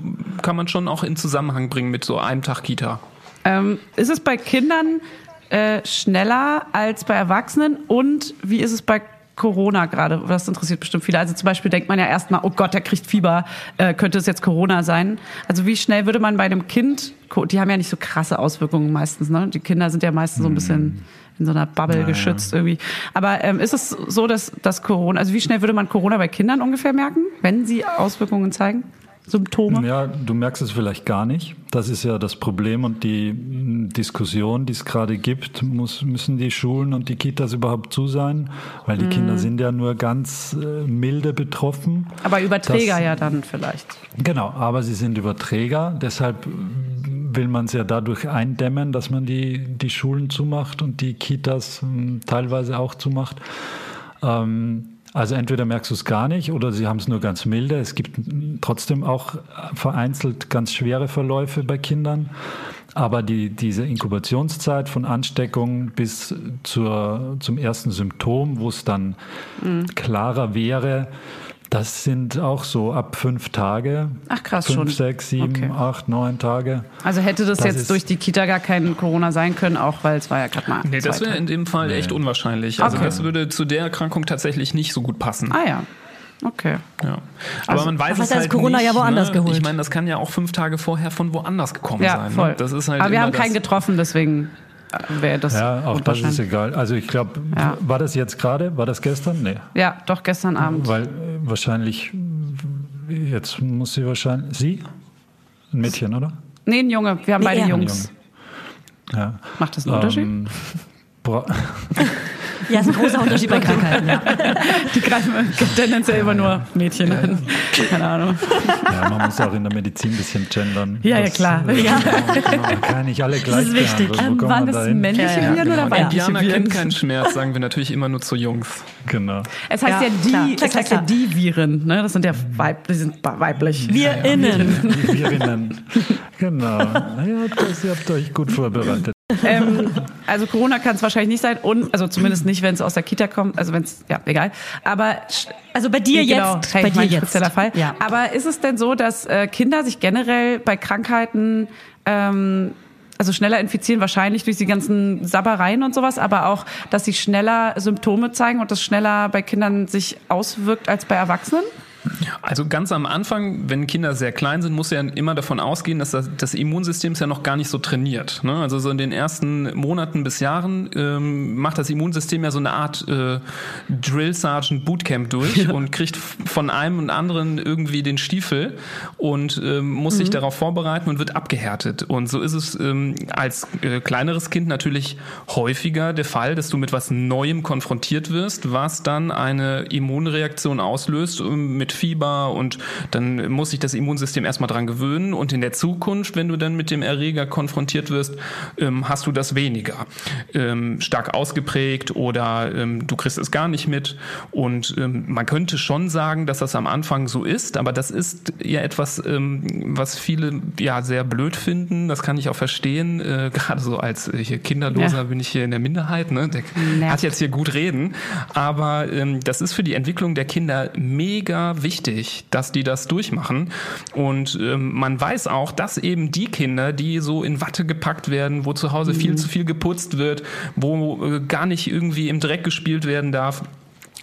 kann man schon auch in Zusammenhang bringen mit so einem Tag Kita. Ähm, ist es bei Kindern äh, schneller als bei Erwachsenen? Und wie ist es bei Corona gerade? Das interessiert bestimmt viele. Also zum Beispiel denkt man ja erstmal, oh Gott, der kriegt Fieber, äh, könnte es jetzt Corona sein? Also wie schnell würde man bei einem Kind, die haben ja nicht so krasse Auswirkungen meistens, ne? Die Kinder sind ja meistens so ein bisschen in so einer Bubble Naja. geschützt irgendwie. Aber ähm, ist es so, dass, dass Corona, also wie schnell würde man Corona bei Kindern ungefähr merken, wenn sie Auswirkungen zeigen? Symptome? Ja, du merkst es vielleicht gar nicht. Das ist ja das Problem und die Diskussion, die es gerade gibt, muss, müssen die Schulen und die Kitas überhaupt zu sein, weil die Mhm. Kinder sind ja nur ganz äh, milde betroffen. Aber Überträger Das- ja dann vielleicht. Genau, aber sie sind Überträger, deshalb will man es ja dadurch eindämmen, dass man die, die Schulen zumacht und die Kitas mm, teilweise auch zumacht. Ähm, also entweder merkst du es gar nicht oder sie haben es nur ganz milde. Es gibt trotzdem auch vereinzelt ganz schwere Verläufe bei Kindern. Aber die, diese Inkubationszeit von Ansteckung bis zur, zum ersten Symptom, wo es dann klarer wäre, das sind auch so ab fünf Tage. Ach, krass, fünf, schon. sechs, sieben, Okay. acht, neun Tage. Also hätte das, Das jetzt durch die Kita gar kein Corona sein können, auch weil es war ja gerade mal. Nee, das wäre Tage. in dem Fall echt unwahrscheinlich. Also Okay. das würde zu der Erkrankung tatsächlich nicht so gut passen. Ah ja. Okay. Ja. Aber Also, man weiß es du das halt Corona nicht, ja woanders ne? geholt. Ich meine, das kann ja auch fünf Tage vorher von woanders gekommen Ja, sein. voll. Ne? Das ist halt Aber wir haben keinen getroffen, deswegen wäre das Ja, auch das ist egal. Also ich glaube, Ja. war das jetzt gerade? War das gestern? Nee. Ja, doch gestern Abend. Weil äh, wahrscheinlich, jetzt muss sie wahrscheinlich, sie? Ein Mädchen, oder? Nee, ein Junge. Wir haben beide er. Jungs. Ja. Macht das einen Unterschied? Ähm, bra- Ja, ist ein großer Unterschied bei Krankheiten. Ja. Die greifen tendenziell immer nur Mädchen an. Keine Ahnung. ja, man muss auch in der Medizin ein bisschen gendern. Ja, ja, Das, klar. äh, Ja. Man kann nicht alle gleich ist wichtig. Ähm, waren das dahin? männliche Ja, ja, Viren oder Genau. weibliche Indianer Viren? kennt keinen Schmerz, sagen wir natürlich immer nur zu Jungs. Genau. Es heißt ja, Ja, die, klar. es Klar, heißt ja klar. die Viren, ne? Das sind ja weib, die sind weiblich. Wir innen. Die Virinnen. Genau. Ja, das, ihr habt euch gut vorbereitet. Ähm, also Corona kann es wahrscheinlich nicht sein und also zumindest nicht, wenn es aus der Kita kommt. Also wenn es ja egal. Aber Also bei dir genau, jetzt. bei dir jetzt. spezieller Fall. Ja. Aber ist es denn so, dass äh, Kinder sich generell bei Krankheiten ähm, also schneller infizieren, wahrscheinlich durch die ganzen Sabbereien und sowas, aber auch, dass sie schneller Symptome zeigen und das schneller bei Kindern sich auswirkt als bei Erwachsenen? Also ganz am Anfang, wenn Kinder sehr klein sind, muss ja immer davon ausgehen, dass das, das Immunsystem ist ja noch gar nicht so trainiert. Ne? Also so in den ersten Monaten bis Jahren ähm, macht das Immunsystem ja so eine Art äh, Drill Sergeant Bootcamp durch und kriegt von einem und anderen irgendwie den Stiefel und ähm, muss sich darauf vorbereiten und wird abgehärtet. Und so ist es ähm, als äh, kleineres Kind natürlich häufiger der Fall, dass du mit was Neuem konfrontiert wirst, was dann eine Immunreaktion auslöst ähm, mit Fieber und dann muss sich das Immunsystem erstmal dran gewöhnen und in der Zukunft, wenn du dann mit dem Erreger konfrontiert wirst, ähm, hast du das weniger ähm, stark ausgeprägt oder ähm, du kriegst es gar nicht mit und ähm, man könnte schon sagen, dass das am Anfang so ist, aber das ist ja etwas, ähm, was viele ja sehr blöd finden, das kann ich auch verstehen, äh, gerade so als äh, Kinderloser Ja. bin ich hier in der Minderheit, ne? der Nervt. hat jetzt hier gut reden, aber ähm, das ist für die Entwicklung der Kinder mega wichtig, dass die das durchmachen. Und ähm, man weiß auch, dass eben die Kinder, die so in Watte gepackt werden, wo zu Hause viel zu viel geputzt wird, wo äh, gar nicht irgendwie im Dreck gespielt werden darf,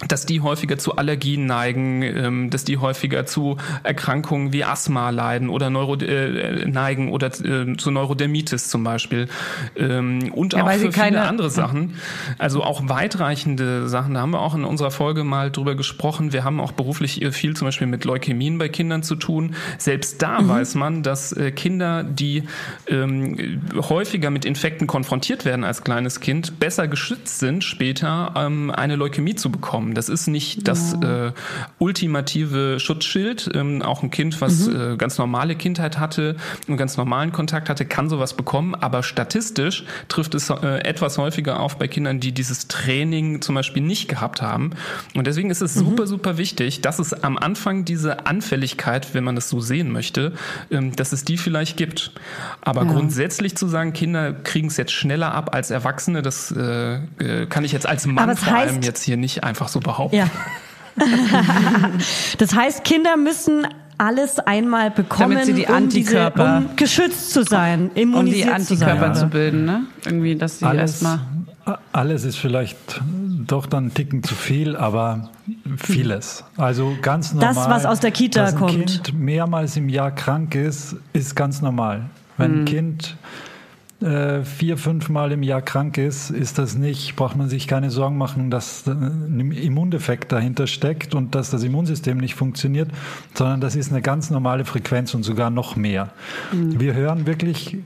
dass die häufiger zu Allergien neigen, ähm, dass die häufiger zu Erkrankungen wie Asthma leiden oder Neuro äh, neigen oder äh, zu Neurodermitis zum Beispiel ähm, und Ja, auch für viele andere Sachen. Also auch weitreichende Sachen. Da haben wir auch in unserer Folge mal drüber gesprochen. Wir haben auch beruflich äh, viel zum Beispiel mit Leukämien bei Kindern zu tun. Selbst da Mhm. weiß man, dass äh, Kinder, die ähm, häufiger mit Infekten konfrontiert werden als kleines Kind, besser geschützt sind, später ähm, eine Leukämie zu bekommen. Das ist nicht das äh, ultimative Schutzschild. Ähm, auch ein Kind, was äh, ganz normale Kindheit hatte, einen ganz normalen Kontakt hatte, kann sowas bekommen. Aber statistisch trifft es äh, etwas häufiger auf bei Kindern, die dieses Training zum Beispiel nicht gehabt haben. Und deswegen ist es super, super wichtig, dass es am Anfang diese Anfälligkeit, wenn man das so sehen möchte, ähm, dass es die vielleicht gibt. Aber grundsätzlich zu sagen, Kinder kriegen es jetzt schneller ab als Erwachsene, das äh, äh, kann ich jetzt als Mann vor allem heißt- jetzt hier nicht einfach so behaupten. Ja. das heißt, Kinder müssen alles einmal bekommen, Damit sie die um, diese, Antikörper- um geschützt zu sein, Um die immunisiert zu sein. Antikörper zu bilden, ne? Irgendwie, dass sie Alles, erstmal. alles ist vielleicht doch dann einen Ticken zu viel, aber vieles. Also ganz normal. Das, was aus der Kita dass ein kommt. Kind mehrmals im Jahr krank ist, ist ganz normal. Wenn Mhm. ein Kind äh, vier, fünf Mal im Jahr krank ist, ist das nicht, braucht man sich keine Sorgen machen, dass ein Immundefekt dahinter steckt und dass das Immunsystem nicht funktioniert, sondern das ist eine ganz normale Frequenz und sogar noch mehr. Mhm. Wir hören wirklich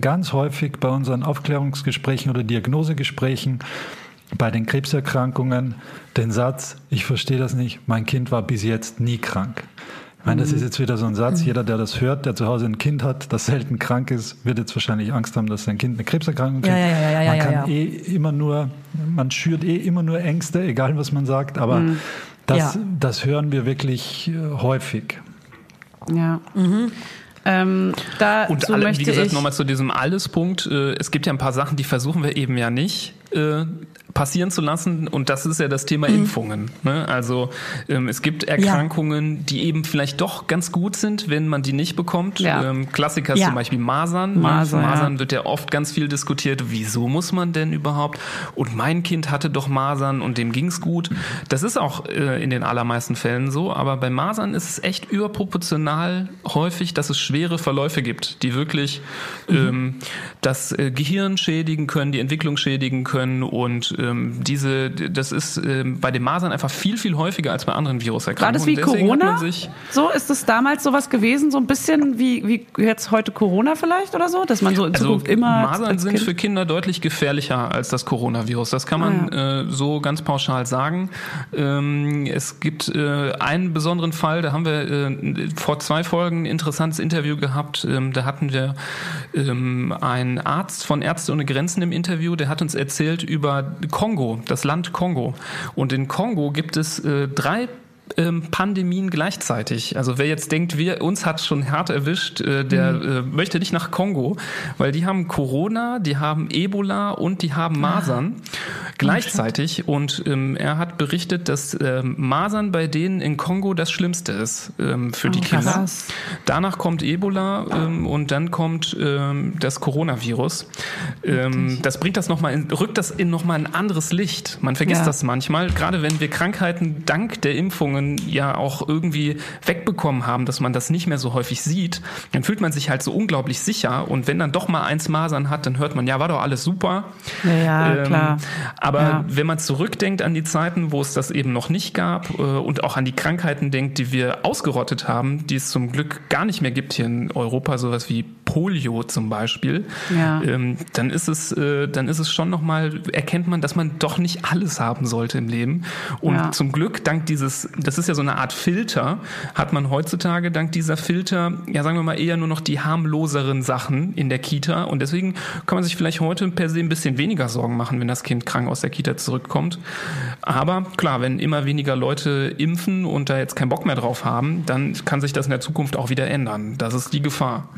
ganz häufig bei unseren Aufklärungsgesprächen oder Diagnosegesprächen, bei den Krebserkrankungen den Satz, ich verstehe das nicht, mein Kind war bis jetzt nie krank. Ich meine, das ist jetzt wieder so ein Satz. Jeder, der das hört, der zu Hause ein Kind hat, das selten krank ist, wird jetzt wahrscheinlich Angst haben, dass sein Kind eine Krebserkrankung kriegt. Ja, ja, ja, man kann eh immer nur, man schürt eh immer nur Ängste, egal was man sagt, aber mhm. das, das hören wir wirklich äh, häufig. Ja. Mhm. Ähm, da und alle, wie gesagt, nochmal zu diesem Alles-Punkt. Äh, es gibt ja ein paar Sachen, die versuchen wir eben ja nicht äh, passieren zu lassen. Und das ist ja das Thema mhm. Impfungen. Ne? Also ähm, es gibt Erkrankungen, ja. die eben vielleicht doch ganz gut sind, wenn man die nicht bekommt. Ja. Ähm, Klassiker ist ja. zum Beispiel Masern. Masern, Masern wird ja oft ganz viel diskutiert. Wieso muss man denn überhaupt? Und mein Kind hatte doch Masern und dem ging's gut. Das ist auch äh, in den allermeisten Fällen so. Aber bei Masern ist es echt überproportional häufig, dass es schwere Verläufe gibt, die wirklich mhm. ähm, das äh, Gehirn schädigen können, die Entwicklung schädigen können und ähm, diese, das ist ähm, bei den Masern einfach viel, viel häufiger als bei anderen Viruserkrankungen. War das wie Corona? So ist es damals sowas gewesen, so ein bisschen wie, wie jetzt heute Corona vielleicht oder so, dass man so in also Zukunft immer. Masern sind kind für Kinder deutlich gefährlicher als das Coronavirus. Das kann man ah, ja. äh, so ganz pauschal sagen. Ähm, es gibt äh, einen besonderen Fall, da haben wir äh, vor zwei Folgen ein interessantes Interview gehabt. Ähm, da hatten wir ähm, einen Arzt von Ärzte ohne Grenzen im Interview, der hat uns erzählt über Kongo, das Land Kongo. Und in Kongo gibt es äh, drei ähm, Pandemien gleichzeitig. Also wer jetzt denkt, wir uns hat schon hart erwischt, äh, der mhm. äh, möchte nicht nach Kongo, weil die haben Corona, die haben Ebola und die haben Masern ah. gleichzeitig. Und ähm, er hat berichtet, dass ähm, Masern bei denen in Kongo das Schlimmste ist ähm, für oh, die Kinder. Krass. Danach kommt Ebola ähm, und dann kommt ähm, das Coronavirus. Ähm, das bringt das noch mal in, rückt das in nochmal ein anderes Licht. Man vergisst ja. das manchmal, gerade wenn wir Krankheiten dank der Impfungen Impfungen ja auch irgendwie wegbekommen haben, dass man das nicht mehr so häufig sieht, dann fühlt man sich halt so unglaublich sicher. Und wenn dann doch mal eins Masern hat, dann hört man, ja, war doch alles super. Ja ähm, klar. Aber ja. wenn man zurückdenkt an die Zeiten, wo es das eben noch nicht gab äh, und auch an die Krankheiten denkt, die wir ausgerottet haben, die es zum Glück gar nicht mehr gibt hier in Europa, sowas wie Polio zum Beispiel, ja. ähm, dann ist es, äh, dann ist es schon nochmal, erkennt man, dass man doch nicht alles haben sollte im Leben. Und ja. zum Glück, dank dieses das ist ja so eine Art Filter, hat man heutzutage dank dieser Filter, ja sagen wir mal eher nur noch die harmloseren Sachen in der Kita und deswegen kann man sich vielleicht heute per se ein bisschen weniger Sorgen machen, wenn das Kind krank aus der Kita zurückkommt. Aber klar, wenn immer weniger Leute impfen und da jetzt keinen Bock mehr drauf haben, dann kann sich das in der Zukunft auch wieder ändern. Das ist die Gefahr.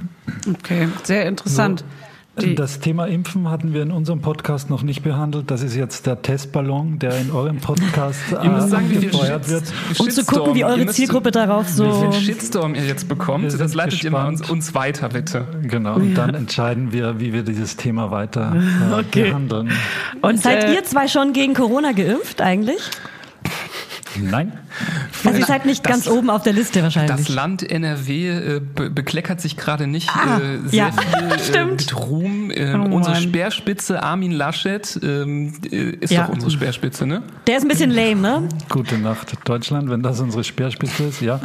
Okay, sehr interessant. So. Die das Thema Impfen hatten wir in unserem Podcast noch nicht behandelt. Das ist jetzt der Testballon, der in eurem Podcast äh, sagen, gefeuert wird. Um zu gucken, wie eure Zielgruppe darauf so... Wie viel Shitstorm ihr jetzt bekommt, das leitet gespannt. ihr mal uns, uns, weiter, bitte. Genau, und dann entscheiden wir, wie wir dieses Thema weiter äh, okay. behandeln. Und seid äh, ihr zwei schon gegen Corona geimpft eigentlich? Nein. Also ihr seid nicht das, ganz oben auf der Liste wahrscheinlich. Das Land NRW äh, be bekleckert sich gerade nicht ah, äh, sehr ja, viel äh, mit Ruhm. Äh, oh unsere Speerspitze Armin Laschet ähm, äh, ist ja. doch unsere Speerspitze, ne? Der ist ein bisschen lame, ne? Gute Nacht Deutschland, wenn das unsere Speerspitze ist, ja.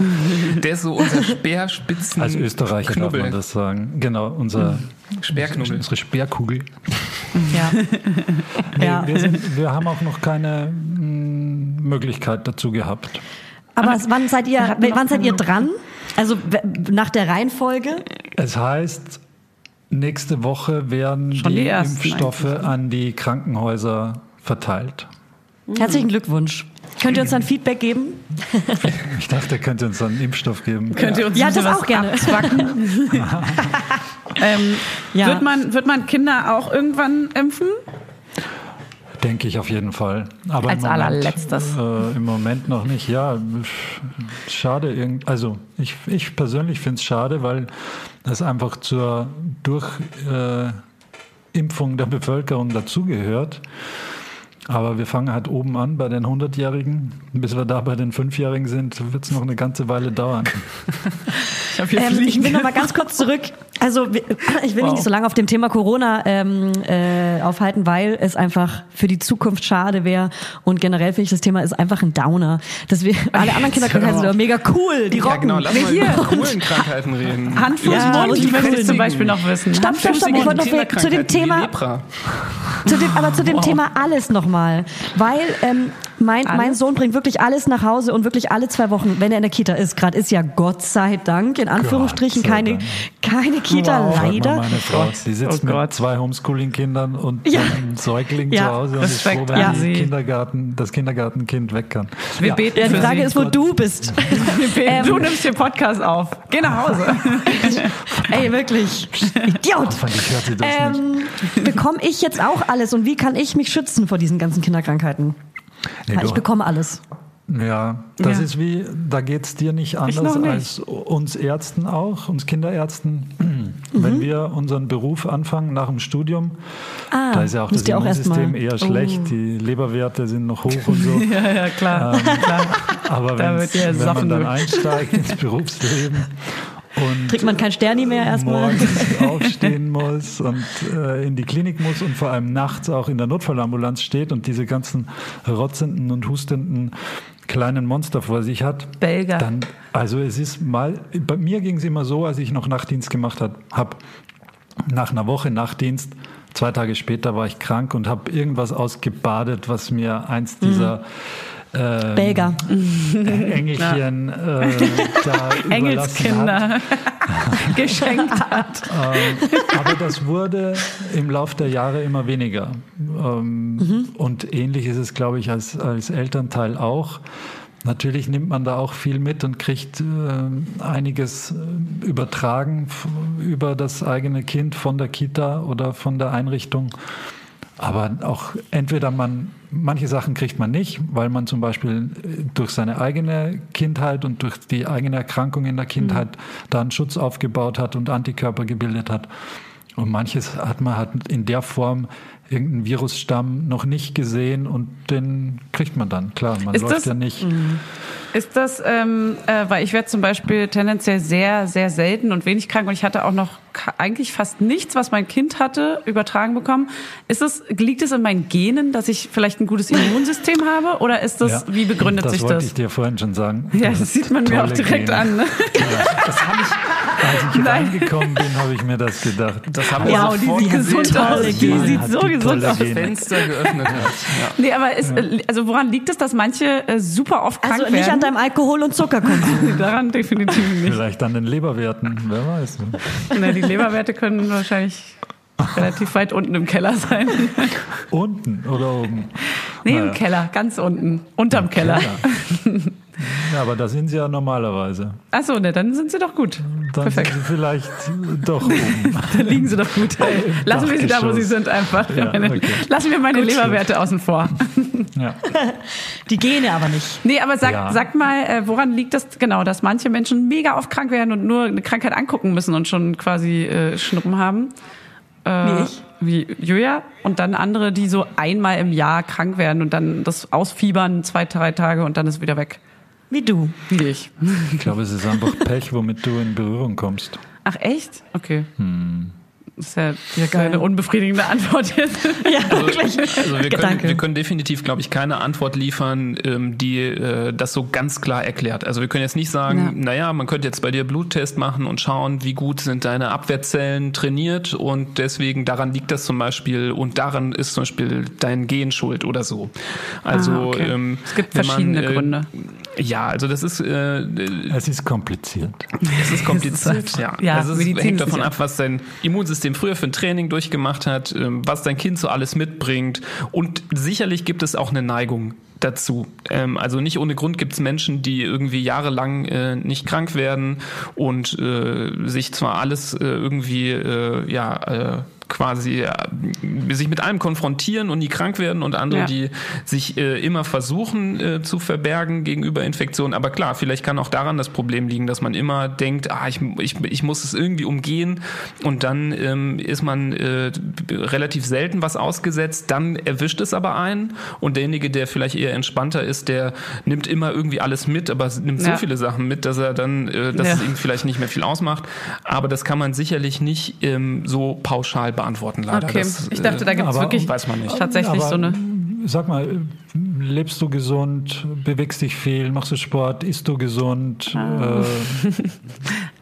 Der ist so unser Speerspitzen. Als Österreicher Knubbel. darf man das sagen. Genau, unser Speerknubbel. Unsere Speerkugel. Ja. nee, ja. Wir, sind, wir haben auch noch keine mh, hm, Möglichkeit dazu gehabt. Aber wann seid ihr, wann seid ihr dran? Also nach der Reihenfolge? Es heißt, nächste Woche werden Schon die, die Impfstoffe an die Krankenhäuser verteilt. Herzlichen Glückwunsch. Könnt ihr uns dann Feedback geben? Ich dachte, könnt ihr uns dann einen Impfstoff geben. Könnt ihr uns ja, das auch gerne. ähm, ja. wird, man, wird man Kinder auch irgendwann impfen? Denke ich auf jeden Fall. Aber Als im Moment, allerletztes. Äh, Im Moment noch nicht. Ja, schade. Also ich, ich persönlich finde es schade, weil es einfach zur Durchimpfung äh, der Bevölkerung dazugehört. Aber wir fangen halt oben an bei den 100-Jährigen. Bis wir da bei den 5-Jährigen sind, wird es noch eine ganze Weile dauern. ich, ähm, ich will noch mal ganz kurz zurück Also wir- ich will mich nicht so lange auf dem Thema Corona ähm, äh, aufhalten, weil es einfach für die Zukunft schade wäre und generell finde ich das Thema ist einfach ein Downer. Dass wir alle anderen Kinderkrankheiten sind mega cool, die Ja, rocken. genau, lass Nee, mal hier. über coolen Krankheiten reden. Hand, Fuß, Ja, Mund, und die möchte ich zum Beispiel noch wissen. Stopp, stopp, stopp, ich wollte noch zu dem Thema, zu dem, aber zu dem Thema alles nochmal, weil ähm, mein, mein? Sohn bringt wirklich alles nach Hause und wirklich alle zwei Wochen, wenn er in der Kita ist, gerade ist ja Gott sei Dank, in Anführungsstrichen, Gott keine, Dank. keine Kita mal leider. Meine Frau, die sitzt Oh mit Gott. zwei Homeschooling-Kindern und Ja. einem Säugling Ja. zu Hause und ist Respekt froh, wenn Sie. Kindergarten, das Kindergartenkind weg kann. Wir beten Ja, die Frage Sie. ist, wo du bist. Wir beten. Ähm, du nimmst den Podcast auf. Geh nach Hause. Ey, wirklich. Idiot. Sie. Ähm, bekomme ich jetzt auch alles und wie kann ich mich schützen vor diesen ganzen Kinderkrankheiten? Nee, ich bekomme alles. Ja, das Ja. ist wie, da geht's dir nicht anders nicht. als uns Ärzten auch, uns Kinderärzten. Mhm. Wenn wir unseren Beruf anfangen nach dem Studium, Ah, da ist ja auch das Immunsystem eher schlecht, die Leberwerte sind noch hoch und so. ja, ja, klar. klar. Aber Da wenn man dann einsteigt ins Berufsleben und Kriegt man kein Sterni mehr erstmal? morgens aufstehen muss und äh, in die Klinik muss und vor allem nachts auch in der Notfallambulanz steht und diese ganzen rotzenden und hustenden kleinen Monster vor sich hat, Belger. dann, also es ist mal, bei mir ging es immer so, als ich noch Nachtdienst gemacht habe, nach einer Woche Nachtdienst, zwei Tage später war ich krank und habe irgendwas ausgebadet, was mir eins dieser ähm, Belger. Engelchen äh, da überlassen hat. Engelskinder geschenkt hat. Ähm, aber das wurde im Lauf der Jahre immer weniger. Ähm, Und ähnlich ist es, glaube ich, als, als Elternteil auch. Natürlich nimmt man da auch viel mit und kriegt äh, einiges äh, übertragen über das eigene Kind von der Kita oder von der Einrichtung. Aber auch entweder man, manche Sachen kriegt man nicht, weil man zum Beispiel äh, durch seine eigene Kindheit und durch die eigene Erkrankung in der Kindheit da einen Schutz aufgebaut hat und Antikörper gebildet hat. Und manches hat man halt in der Form irgendeinen Virusstamm noch nicht gesehen und den kriegt man dann. Klar, man Ist läuft das- ja nicht. Ist das, ähm, äh, weil ich werde zum Beispiel tendenziell sehr, sehr selten und wenig krank und ich hatte auch noch eigentlich fast nichts, was mein Kind hatte, übertragen bekommen. Ist es, liegt es in meinen Genen, dass ich vielleicht ein gutes Immunsystem habe oder ist das, Ja, wie begründet das sich wollte das? ich dir vorhin schon sagen. Ja, das sieht man mir auch direkt Gene. an. Ne? Das habe ich, als ich reingekommen bin, habe ich mir das gedacht. Das haben wir Wow, die sofort sieht gesund gesehen, aus. Die die sieht so die gesund Gene. Fenster geöffnet hat. Ja. Nee, aber ist, also woran liegt es, dass manche äh, super oft krank Also nicht werden? an deinem Alkohol- und Zuckerkonsum. Daran definitiv nicht. Vielleicht an den Leberwerten, wer weiß. Na, die Leberwerte können wahrscheinlich relativ weit unten im Keller sein. Unten oder oben. Nee, Naja. im Keller, ganz unten, unterm Keller. Ja, aber da sind sie ja normalerweise. Achso, ne, dann sind sie doch gut. Dann Perfekt. sind sie vielleicht doch oben. Dann liegen sie doch gut. Lassen wir sie da, wo sie sind, einfach. Ja, Meine, okay. Lassen wir meine Gut, Leberwerte außen vor. Ja. Die Gene aber nicht. Nee, aber sag, Ja. sag mal, äh, woran liegt das genau, dass manche Menschen mega oft krank werden und nur eine Krankheit angucken müssen und schon quasi äh, Schnuppen haben? Äh, Wie ich? Wie Julia. Und dann andere, die so einmal im Jahr krank werden und dann das ausfiebern, zwei, drei Tage und dann ist wieder weg. Wie du. Wie ich. Ich glaube, es ist einfach Pech, womit du in Berührung kommst. Ach echt? Okay. Hm. Das ist ja, ja keine unbefriedigende Antwort jetzt. Ja, Also, wirklich. also wir, können, wir können definitiv, glaube ich, keine Antwort liefern, ähm, die äh, das so ganz klar erklärt. Also wir können jetzt nicht sagen, Ja. naja, man könnte jetzt bei dir Bluttest machen und schauen, wie gut sind deine Abwehrzellen trainiert und deswegen daran liegt das zum Beispiel und daran ist zum Beispiel dein Gen schuld oder so. Also Ah, okay. ähm, Es gibt verschiedene man, äh, Gründe. Ja, also das ist äh, Es ist kompliziert. es ist kompliziert, ist ja. ja, also es hängt davon ab, was dein Immunsystem früher für ein Training durchgemacht hat, ähm, was dein Kind so alles mitbringt. Und sicherlich gibt es auch eine Neigung dazu. Ähm, also nicht ohne Grund gibt es Menschen, die irgendwie jahrelang äh, nicht krank werden und äh, sich zwar alles äh, irgendwie ja quasi äh, sich mit allem konfrontieren und nie krank werden und andere, Ja. die sich äh, immer versuchen äh, zu verbergen gegenüber Infektionen. Aber klar, vielleicht kann auch daran das Problem liegen, dass man immer denkt, ah, ich, ich, ich muss es irgendwie umgehen und dann ähm, ist man äh, relativ selten was ausgesetzt, dann erwischt es aber einen und derjenige, der vielleicht eher entspannter ist, der nimmt immer irgendwie alles mit, aber nimmt so Ja. viele Sachen mit, dass er dann, dass Ja. es ihm vielleicht nicht mehr viel ausmacht. Aber das kann man sicherlich nicht ähm, so pauschal beantworten, leider. Okay, Das, ich dachte, da äh, gibt es wirklich weiß man nicht. tatsächlich Aber, so eine. Sag mal, lebst du gesund, bewegst dich viel, machst du Sport, isst du gesund? Ah. Äh,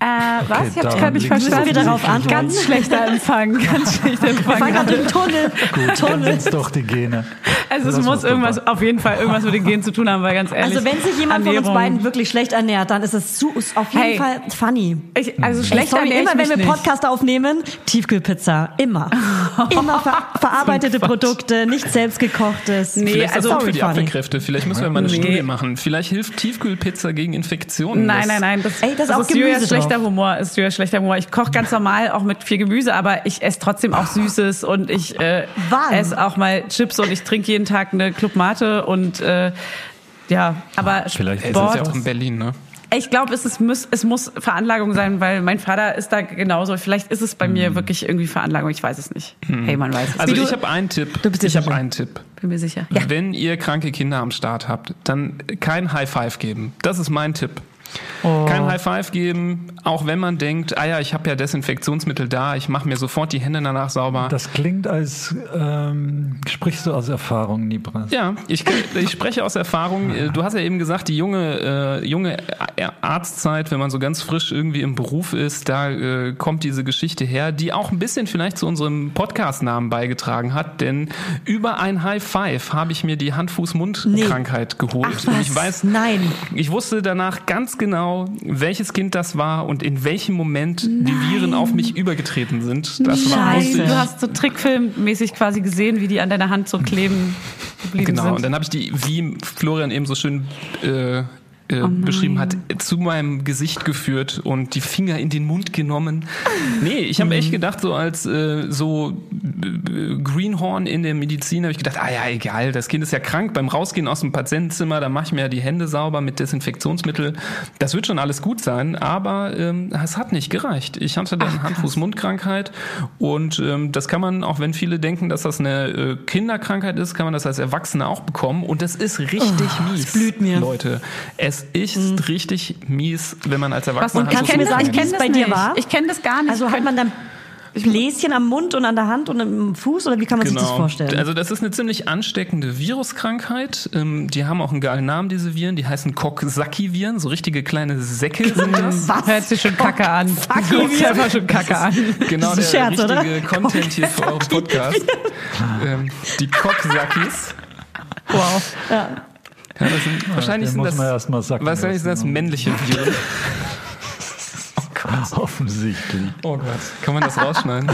Äh, was? ich hab's daran gerade nicht verstanden. wir darauf antworten? Ganz schlechter Empfang, ganz schlechter Empfang. Fang an im Tunnel. gut, dann Tunnel. sind's doch die Gene. Also es muss irgendwas, vorbei. auf jeden Fall irgendwas mit den Genen zu tun haben, weil ganz ehrlich. Also wenn sich jemand von uns Ernährung- beiden wirklich schlecht ernährt, dann ist es zu, ist auf jeden Hey. Fall funny. Ich, also schlecht ich immer wenn mich wir. Podcast aufnehmen, Tiefkühlpizza. Immer. Immer ver verarbeitete Produkte, nicht selbstgekochtes. Nee, Vielleicht also also für sorry, die funny. Abwehrkräfte. Vielleicht müssen wir mal eine Nee. Studie machen. Vielleicht hilft Tiefkühlpizza gegen Infektionen. Nein, Das- nein, nein. Das, Ey, das ist auch Gemüse schlechter. Humor. Ist Julias schlechter Humor. Ich koche ganz normal auch mit viel Gemüse, aber ich esse trotzdem auch Süßes und ich äh, esse auch mal Chips und ich trinke jeden Tag eine Club Mate und äh, ja, aber Vielleicht Das ist Sport. ja auch in Berlin, ne? Ich glaube, es, ist, muss, es muss Veranlagung sein, weil mein Vater ist da genauso. Vielleicht ist es bei mir wirklich irgendwie Veranlagung. Ich weiß es nicht. Hey, man weiß es. Also Wie ich du, habe einen Tipp. Du bist ich habe einen Tipp. bin mir sicher. Ja. Wenn ihr kranke Kinder am Start habt, dann kein High Five geben. Das ist mein Tipp. Oh. Kein High Five geben, auch wenn man denkt, ah ja, ich habe ja Desinfektionsmittel da, ich mache mir sofort die Hände danach sauber. Das klingt, als ähm, sprichst du aus Erfahrung, Nibras. Ja, ich, ich spreche aus Erfahrung. Du hast ja eben gesagt, die junge, äh, junge Arztzeit, wenn man so ganz frisch irgendwie im Beruf ist, da äh, kommt diese Geschichte her, die auch ein bisschen vielleicht zu unserem Podcast-Namen beigetragen hat. Denn über ein High Five habe ich mir die Hand-Fuß-Mund-Krankheit geholt. Ach Und was? ich weiß, Nein. ich wusste danach ganz genau, welches Kind das war und in welchem Moment die Viren auf mich übergetreten sind. Das war Scheiße. ich. Du hast so Trickfilmmäßig quasi gesehen, wie die an deiner Hand so kleben geblieben Genau, und sind. dann habe ich die, wie Florian eben so schön äh, Oh äh, beschrieben hat, zu meinem Gesicht geführt und die Finger in den Mund genommen. Nee, ich habe Mhm. echt gedacht, so als äh, so äh, Greenhorn in der Medizin habe ich gedacht, ah ja, egal, das Kind ist ja krank. Beim Rausgehen aus dem Patientenzimmer, da mache ich mir ja die Hände sauber mit Desinfektionsmittel. Das wird schon alles gut sein, aber ähm, es hat nicht gereicht. Ich hatte dann Hand-Fuß-Mund-Krankheit und ähm, das kann man, auch wenn viele denken, dass das eine äh, Kinderkrankheit ist, kann man das als Erwachsene auch bekommen und das ist richtig mies. blüht mir. Leute, es ist richtig mies, wenn man als Was, Erwachsener und kannst du mir sagen, ich es kenne das bei dir nicht. war? Ich kenne das gar nicht. Also hat man dann Bläschen am Mund und an der Hand und im Fuß oder wie kann man sich das vorstellen? Also das ist eine ziemlich ansteckende Viruskrankheit. Ähm, die haben auch einen geilen Namen, diese Viren. Die heißen Coxsackie-Viren, so richtige kleine Säcke sind das. Was? Hört sich schon kacke an. Hört sich einfach schon kacke an. Genau, Das der ist ein Scherz, richtige oder? Content hier für euren Podcast. ähm, die Coxsackies. Wow. Ja, das sind, wahrscheinlich sind das, wahrscheinlich sind das männliche Viren. Offensichtlich. Oh Gott, kann man das rausschneiden?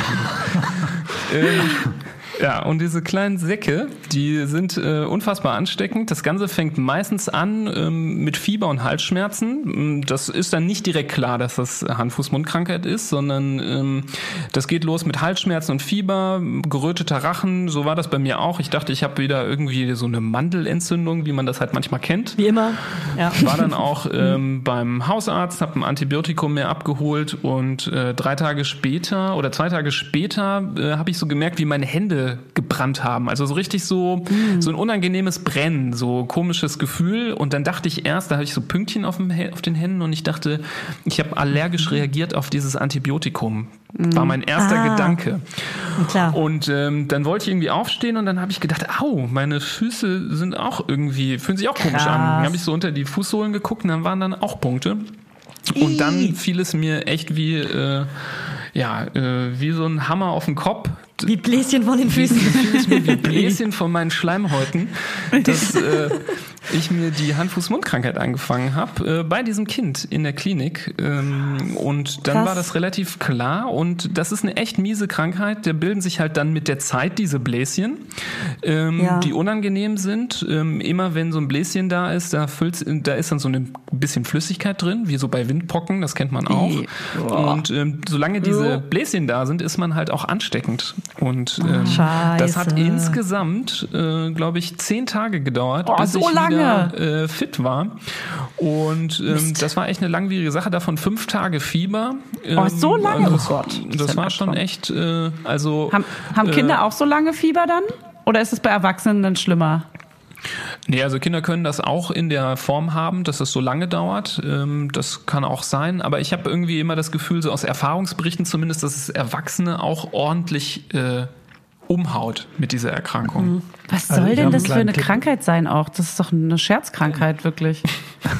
ähm, ja, und diese kleinen Säcke, die sind äh, unfassbar ansteckend. Das Ganze fängt meistens an ähm, mit Fieber und Halsschmerzen. Mm, Das ist dann nicht direkt klar, dass das Hand-Fuß-Mund-Krankheit ist, sondern ähm, das geht los mit Halsschmerzen und Fieber, geröteter Rachen. So war das bei mir auch. Ich dachte, ich habe wieder irgendwie so eine Mandelentzündung, wie man das halt manchmal kennt. Wie immer. Ja. War dann auch ähm, beim Hausarzt, habe ein Antibiotikum mehr abgeholt und äh, drei Tage später oder zwei Tage später äh, habe ich so gemerkt, wie meine Hände gebrannt haben. Also so richtig so so ein unangenehmes Brennen, so komisches Gefühl. Und dann dachte ich erst, da hatte ich so Pünktchen auf, dem, auf den Händen und ich dachte, ich habe allergisch reagiert auf dieses Antibiotikum. War mein erster Ah. Gedanke. Klar. Und ähm, dann wollte ich irgendwie aufstehen und dann habe ich gedacht, au, meine Füße sind auch irgendwie, fühlen sich auch komisch an. Dann habe ich so unter die Fußsohlen geguckt und dann waren dann auch Punkte. Und dann fiel es mir echt wie, äh, ja, äh, wie so ein Hammer auf den Kopf. Wie Bläschen von den Füßen. Mir wie Bläschen von meinen Schleimhäuten. Das, äh, ich mir die Hand-Fuß-Mund-Krankheit eingefangen habe, äh, bei diesem Kind in der Klinik. Ähm, und dann Krass. war das relativ klar. Und das ist eine echt miese Krankheit. Da bilden sich halt dann mit der Zeit diese Bläschen, ähm, Ja. die unangenehm sind. Ähm, immer wenn so ein Bläschen da ist, da, füllt, da ist dann so ein bisschen Flüssigkeit drin, wie so bei Windpocken, das kennt man auch. Und ähm, solange diese Bläschen da sind, ist man halt auch ansteckend. Und ähm, das hat insgesamt, äh, glaube ich, zehn Tage gedauert, Oh, bis so ich lange. Wieder äh, fit war. Und ähm, das war echt eine langwierige Sache. Davon fünf Tage Fieber. Ähm, Oh, so lange? Also Oh das, Gott, das ja war schon echt, äh, also... Haben, haben äh, Kinder auch so lange Fieber dann? Oder ist es bei Erwachsenen dann schlimmer? Nee, also Kinder können das auch in der Form haben, dass es so lange dauert. Ähm, das kann auch sein. Aber ich habe irgendwie immer das Gefühl, so aus Erfahrungsberichten zumindest, dass es Erwachsene auch ordentlich äh, umhaut mit dieser Erkrankung. Was Also soll ich denn das für eine Tipp. Krankheit sein auch? Das ist doch eine Scherzkrankheit, wirklich.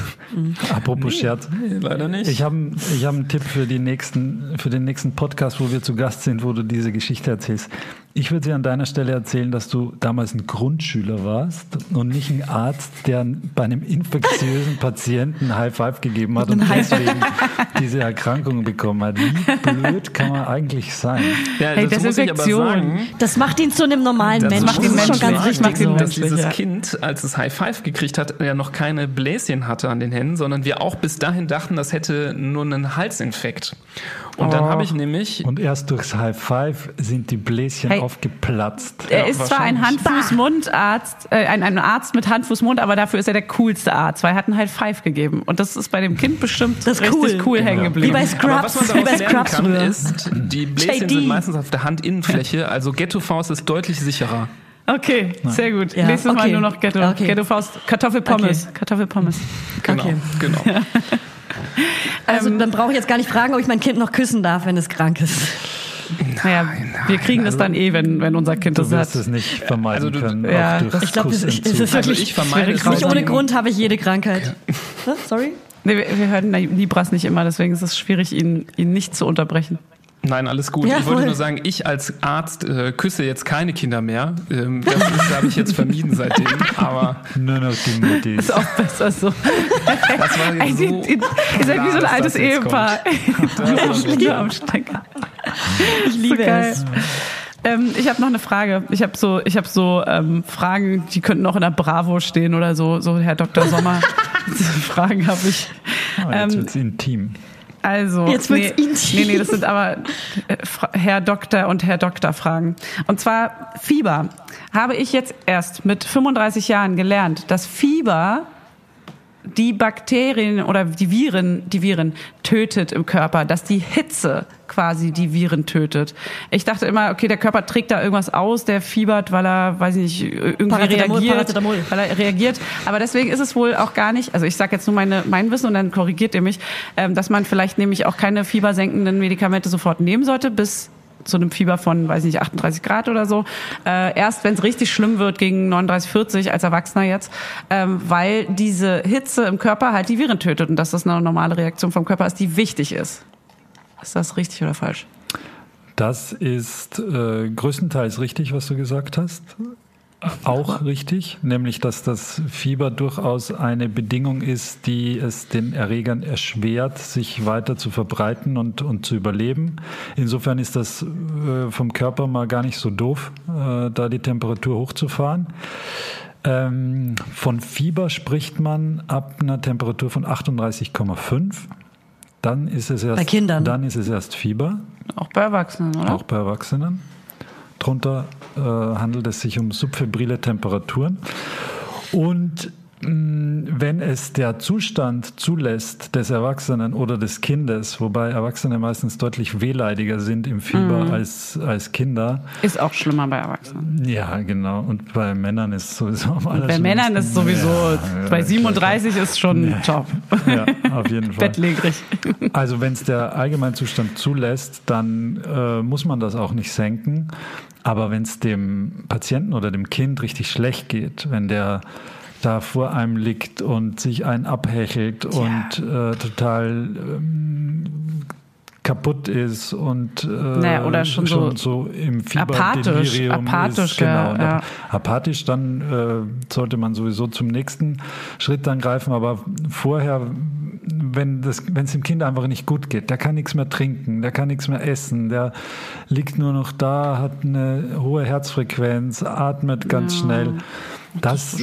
Apropos Scherz. Nee, leider nicht. Ich habe ich hab einen Tipp für, die nächsten, für den nächsten Podcast, wo wir zu Gast sind, wo du diese Geschichte erzählst. Ich würde dir an deiner Stelle erzählen, dass du damals ein Grundschüler warst und nicht ein Arzt, der bei einem infektiösen Patienten High Five gegeben hat und deswegen diese Erkrankung bekommen hat. Wie blöd kann man eigentlich sein? ja, Hey, dazu muss ich aber Desinfektion. sagen, Das macht ihn zu einem normalen Das Menschen. macht das ihn ist schon ganz richtig Macht ihn so. dass dieses ja. Kind, als es High Five gekriegt hat, ja noch keine Bläschen hatte an den Händen, sondern wir auch bis dahin dachten, das hätte nur einen Halsinfekt. Und dann Oh. habe ich nämlich Und erst durchs High Five sind die Bläschen Hey. aufgeplatzt. Er Ja, ist zwar ein. Hand-Fuß-Mund-Arzt, äh, ein, ein Arzt mit Hand-Fuß-Mund, aber dafür ist er der coolste Arzt, weil er hat einen High Five gegeben. Und das ist bei dem Kind bestimmt Das richtig cool. cool hängen Wie geblieben. bei Aber was man Scrubs, wie bei lernen Scrubs kann, ist, die Bläschen JD. sind meistens auf der Handinnenfläche, also Ghetto-Faust ist deutlich sicherer. Okay, sehr gut. Ja, Nächstes Mal okay. nur noch Ghetto. Okay. Ghetto-Faust, Kartoffelpommes. Kartoffelpommes. Genau, Okay. genau. Also dann brauche ich jetzt gar nicht fragen, ob ich mein Kind noch küssen darf, wenn es krank ist. Naja, wir kriegen das dann eh, wenn, wenn unser Kind Du das wirst hat. es nicht vermeiden Also du- können. ja, durch Ich glaube, das ist, ist Also wirklich ich vermeide es nicht ohne Grund habe ich jede Krankheit. Was? Sorry? Nee, wir, wir hören Libras nicht immer, deswegen ist es schwierig, ihn, ihn nicht zu unterbrechen. Nein, alles gut. Ja, ich wollte voll. nur sagen, ich als Arzt äh, küsse jetzt keine Kinder mehr. Ähm, das habe ich jetzt vermieden seitdem. Aber Nur noch die Muttis. Ist auch besser so. das war jetzt ihr, so ihr, seid wie so ein altes Ehepaar. War Nur am Stecker. Ich liebe geil. es. Ähm, ich habe noch eine Frage. Ich habe so, ich habe so ähm, Fragen, die könnten auch in der Bravo stehen oder so. So Herr Dr. Sommer. Diese Fragen habe ich. Oh, jetzt Ähm, wird's intim. Also, Jetzt wird's nee, intim. nee, nee, das sind aber äh, Herr Doktor und Herr Doktor Fragen. Und zwar Fieber. Habe ich jetzt erst mit 35 Jahren gelernt, dass Fieber die Bakterien oder die Viren, die Viren tötet im Körper, dass die Hitze quasi die Viren tötet. Ich dachte immer, okay, der Körper trägt da irgendwas aus, der fiebert, weil er, weiß ich nicht, irgendwie Paracetamol, reagiert, Paracetamol. weil er reagiert. Aber deswegen ist es wohl auch gar nicht, also ich sage jetzt nur meine, mein Wissen und dann korrigiert ihr mich, ähm, dass man vielleicht nämlich auch keine fiebersenkenden Medikamente sofort nehmen sollte, bis zu einem Fieber von, weiß ich nicht, 38 Grad oder so. Äh, erst wenn es richtig schlimm wird, gegen 39, 40 als Erwachsener jetzt, ähm, weil diese Hitze im Körper halt die Viren tötet und dass das eine normale Reaktion vom Körper ist, die wichtig ist. Ist das richtig oder falsch? Das ist äh, größtenteils richtig, was du gesagt hast. Auch richtig, nämlich dass das Fieber durchaus eine Bedingung ist, die es den Erregern erschwert, sich weiter zu verbreiten und, und zu überleben. Insofern ist das äh, vom Körper mal gar nicht so doof, äh, da die Temperatur hochzufahren. Ähm, von Fieber spricht man ab einer Temperatur von 38,5. Dann ist es erst, Bei Kindern. Dann ist es erst Fieber. Auch bei Erwachsenen, oder? Auch bei Erwachsenen. Drunter äh, handelt es sich um subfebrile Temperaturen. Und wenn es der Zustand zulässt des Erwachsenen oder des Kindes, wobei Erwachsene meistens deutlich wehleidiger sind im Fieber Mhm. als, als Kinder. Ist auch schlimmer bei Erwachsenen. Ja, genau. Und bei Männern ist es sowieso am Bei allerschlimmsten. Männern ist sowieso, Ja, bei ja, 37 ist schon top. Ja, auf jeden Fall. Bettlägerig. Also wenn es der Allgemeinzustand zulässt, dann äh, muss man das auch nicht senken. Aber wenn es dem Patienten oder dem Kind richtig schlecht geht, wenn der da vor einem liegt und sich einen abhechelt und äh, total ähm, kaputt ist und äh, Naja, oder schon so so im apathisch, Fieberdelirium apathisch, ist. Genau. ja, ja. Apathisch, dann äh, sollte man sowieso zum nächsten Schritt dann greifen. Aber vorher, wenn das, wenn es dem Kind einfach nicht gut geht, der kann nichts mehr trinken, der kann nichts mehr essen, der liegt nur noch da, hat eine hohe Herzfrequenz, atmet ganz schnell. Das,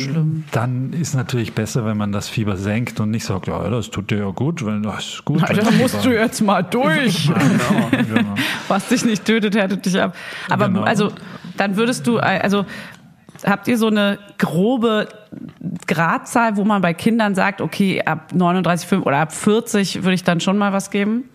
dann ist natürlich besser, wenn man das Fieber senkt und nicht sagt, ja, das tut dir ja gut, wenn das ist gut. wenn Da musst du jetzt mal durch. Genau, genau. Was dich nicht tötet, härtet dich ab. Aber Genau. also, dann würdest du, also, habt ihr so eine grobe Gradzahl, wo man bei Kindern sagt, okay, ab 39, 5 oder ab 40 würde ich dann schon mal was geben?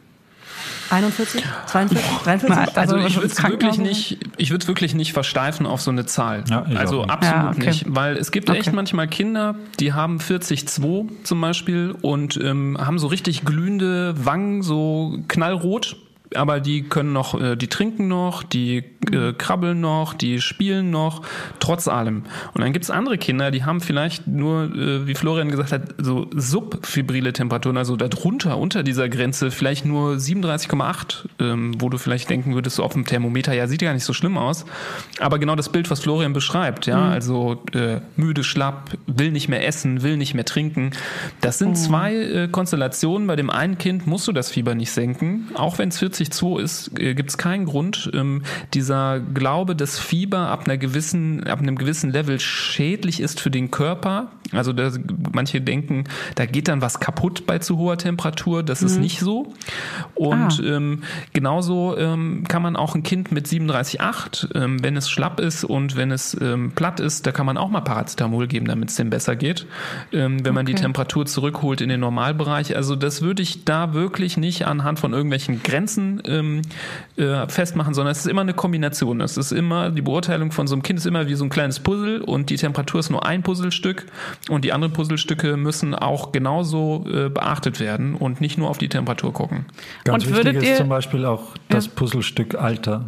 41, 42, 43? Na, Also, Also, ich würde es wirklich nicht, ich würde wirklich nicht versteifen auf so eine Zahl. Ja, also absolut Ja, okay. nicht, weil es gibt Okay. echt manchmal Kinder, die haben 40,2 zum Beispiel und ähm, haben so richtig glühende Wangen, so knallrot. Aber die können noch, äh, die trinken noch, die äh, krabbeln noch, die spielen noch, trotz allem. Und dann gibt's andere Kinder, die haben vielleicht nur, äh, wie Florian gesagt hat, so subfibrile Temperaturen, also darunter, unter dieser Grenze, vielleicht nur 37,8, ähm, wo du vielleicht denken würdest, so auf dem Thermometer, ja, sieht ja nicht so schlimm aus. Aber genau das Bild, was Florian beschreibt, ja, also äh, müde, schlapp, will nicht mehr essen, will nicht mehr trinken. Das sind zwei äh, Konstellationen. Bei dem einen Kind musst du das Fieber nicht senken. Auch wenn es 40,2 ist, äh, gibt es keinen Grund. Ähm, dieser Glaube, dass Fieber ab einer gewissen, ab einem gewissen Level schädlich ist für den Körper. Also da, manche denken, da geht dann was kaputt bei zu hoher Temperatur. Das ist nicht so. Und ähm, genauso ähm, kann man auch ein Kind mit 37,8, ähm, wenn es schlapp ist und wenn es ähm, platt ist, da kann man auch mal Paracetamol geben, damit es dem besser geht. Ähm, wenn man die. Temperatur zurückholt in den Normalbereich. Also das würde ich da wirklich nicht anhand von irgendwelchen Grenzen ähm, äh, festmachen, sondern es ist immer eine Kombination. Es ist immer, die Beurteilung von so einem Kind ist immer wie so ein kleines Puzzle und die Temperatur ist nur ein Puzzlestück und die anderen Puzzlestücke müssen auch genauso äh, beachtet werden und nicht nur auf die Temperatur gucken. Ganz Und wichtig ist ihr- zum Beispiel auch das Puzzlestück Alter.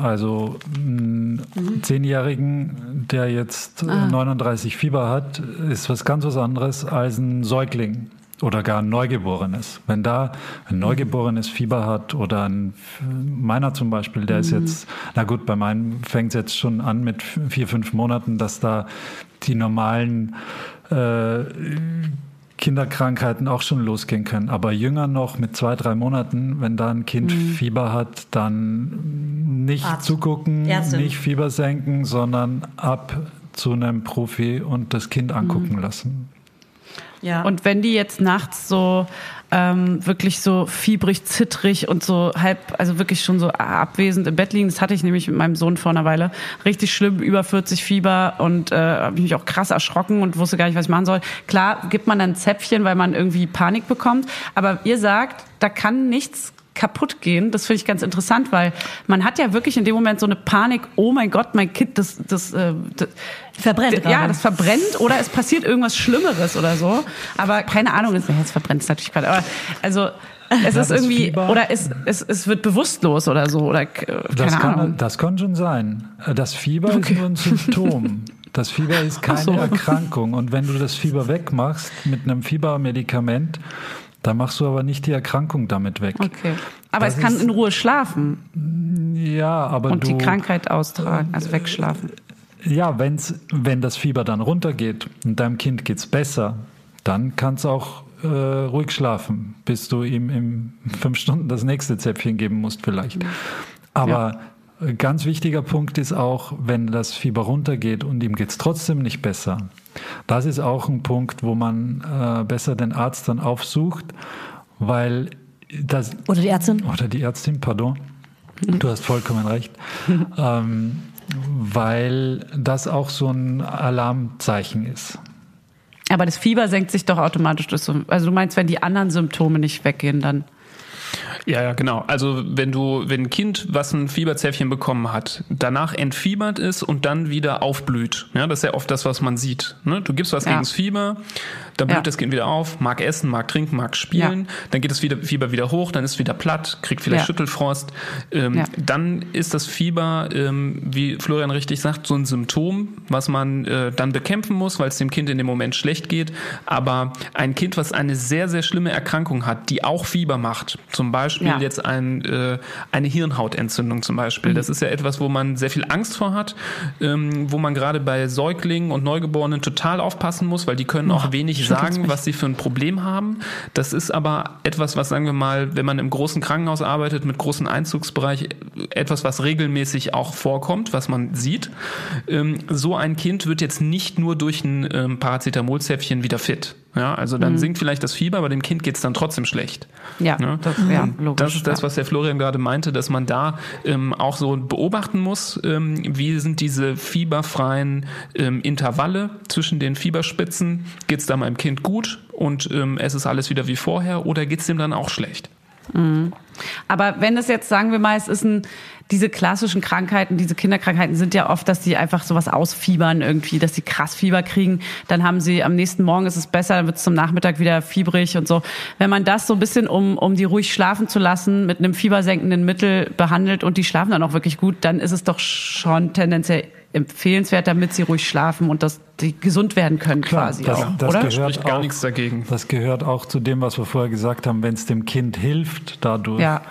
Also einen Zehnjährigen, der jetzt äh, 39 Fieber hat, ist was ganz was anderes als ein Säugling oder gar ein Neugeborenes. Wenn da ein Neugeborenes Fieber hat oder ein, meiner zum Beispiel, der ist jetzt, na gut, bei meinem fängt es jetzt schon an mit vier, fünf Monaten, dass da die normalen äh, Kinderkrankheiten auch schon losgehen können. Aber jünger noch mit zwei, drei Monaten, wenn da ein Kind Fieber hat, dann nicht Arzt. zugucken, Ärztin. nicht Fieber senken, sondern ab zu einem Profi und das Kind angucken lassen. Ja. Und wenn die jetzt nachts so ähm, wirklich so fiebrig, zittrig und so halb, also wirklich schon so abwesend im Bett liegen, das hatte ich nämlich mit meinem Sohn vor einer Weile, richtig schlimm, über 40 Fieber und äh, habe mich auch krass erschrocken und wusste gar nicht, was ich machen soll. Klar gibt man dann Zäpfchen, weil man irgendwie Panik bekommt, aber ihr sagt, da kann nichts kaputt gehen. Das finde ich ganz interessant, weil man hat ja wirklich in dem Moment so eine Panik, oh mein Gott, mein Kind, das, das, äh, das Verbrennt ja, das verbrennt oder es passiert irgendwas Schlimmeres oder so. Aber keine Ahnung, es, jetzt verbrennt es natürlich gerade. Aber also es ist das irgendwie Fieber- oder es, es, es wird bewusstlos oder so oder äh, keine Das Ahnung. kann, das kann schon sein. Das Fieber ist nur ein Symptom. Das Fieber ist keine so. Erkrankung. Und wenn du das Fieber wegmachst mit einem Fiebermedikament, dann machst du aber nicht die Erkrankung damit weg. Okay. Aber Das es kann ist- in Ruhe schlafen Ja, aber und du, die Krankheit austragen, also wegschlafen. Ja, wenn's, wenn das Fieber dann runtergeht und deinem Kind geht's besser, dann kannst du auch äh, ruhig schlafen, bis du ihm in fünf Stunden das nächste Zäpfchen geben musst vielleicht. Aber äh, ganz wichtiger Punkt ist auch, wenn das Fieber runtergeht und ihm geht's trotzdem nicht besser. Das ist auch ein Punkt, wo man äh, besser den Arzt dann aufsucht, weil das Oder die Ärztin? oder die Ärztin, pardon. Du hast vollkommen recht. ähm, weil das auch so ein Alarmzeichen ist. Aber das Fieber senkt sich doch automatisch. Also du meinst, wenn die anderen Symptome nicht weggehen, dann Ja, ja, genau. Also wenn du, wenn ein Kind, was ein Fieberzäpfchen bekommen hat, danach entfiebert ist und dann wieder aufblüht, ja, das ist ja oft das, was man sieht. Ne? Du gibst was Ja. gegens Fieber, dann blüht Ja. das Kind wieder auf, mag essen, mag trinken, mag spielen, dann geht das wieder, Fieber wieder hoch, dann ist es wieder platt, kriegt vielleicht Ja. Schüttelfrost. Ähm, Ja. Dann ist das Fieber, ähm, wie Florian richtig sagt, so ein Symptom, was man äh, dann bekämpfen muss, weil es dem Kind in dem Moment schlecht geht. Aber ein Kind, was eine sehr, sehr schlimme Erkrankung hat, die auch Fieber macht, zum Beispiel Ja. jetzt ein, äh, eine Hirnhautentzündung zum Beispiel, das ist ja etwas, wo man sehr viel Angst vor hat, ähm, wo man gerade bei Säuglingen und Neugeborenen total aufpassen muss, weil die können auch wenig sagen, was sie für ein Problem haben. Das ist aber etwas, was sagen wir mal, wenn man im großen Krankenhaus arbeitet mit großem Einzugsbereich, etwas, was regelmäßig auch vorkommt, was man sieht. Ähm, so ein Kind wird jetzt nicht nur durch ein ähm, Paracetamolzäpfchen wieder fit. Ja, also dann sinkt vielleicht das Fieber, aber dem Kind geht's dann trotzdem schlecht. Ja, Ne? das, ja Und logisch. Das ist das, was der Florian gerade meinte, dass man da ähm, auch so beobachten muss, ähm, wie sind diese fieberfreien ähm, Intervalle zwischen den Fieberspitzen. Geht's da meinem Kind gut und ähm, es ist alles wieder wie vorher oder geht's dem dann auch schlecht? Aber wenn es jetzt, sagen wir mal, es ist ein, diese klassischen Krankheiten, diese Kinderkrankheiten sind ja oft, dass die einfach sowas ausfiebern irgendwie, dass sie krass Fieber kriegen. Dann haben sie am nächsten Morgen ist es besser, dann wird es zum Nachmittag wieder fiebrig und so. Wenn man das so ein bisschen, um, um die ruhig schlafen zu lassen, mit einem fiebersenkenden Mittel behandelt und die schlafen dann auch wirklich gut, dann ist es doch schon tendenziell empfehlenswert, damit sie ruhig schlafen und dass die gesund werden können quasi das, auch, das oder? gehört Spricht gar auch, nichts dagegen. Das gehört auch zu dem, was wir vorher gesagt haben, wenn es dem Kind hilft, dadurch, Ja.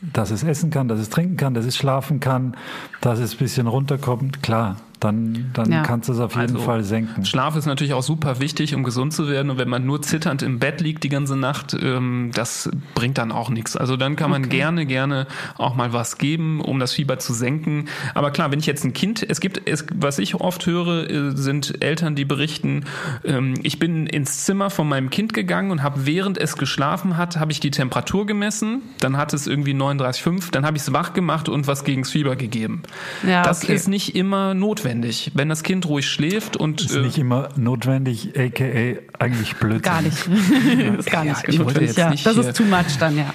dass es essen kann, dass es trinken kann, dass es schlafen kann, dass es ein bisschen runterkommt, klar, dann, dann Ja. kannst du es auf jeden Also, Fall senken. Schlaf ist natürlich auch super wichtig, um gesund zu werden. Und wenn man nur zitternd im Bett liegt die ganze Nacht, ähm, das bringt dann auch nichts. Also dann kann man gerne, gerne auch mal was geben, um das Fieber zu senken. Aber klar, wenn ich jetzt ein Kind, es gibt, es, was ich oft höre, äh, sind Eltern, die berichten, ähm, ich bin ins Zimmer von meinem Kind gegangen und habe während es geschlafen hat, habe ich die Temperatur gemessen. Dann hat es irgendwie 39,5. Dann habe ich es wach gemacht und was gegens Fieber gegeben. Ja, das okay. ist nicht immer notwendig. Wenn das Kind ruhig schläft und Ist äh, nicht immer notwendig, aka eigentlich Blödsinn. Gar nicht. ist gar Ja, nicht ich wollte notwendig, ja. nicht Das ist too much dann, ja.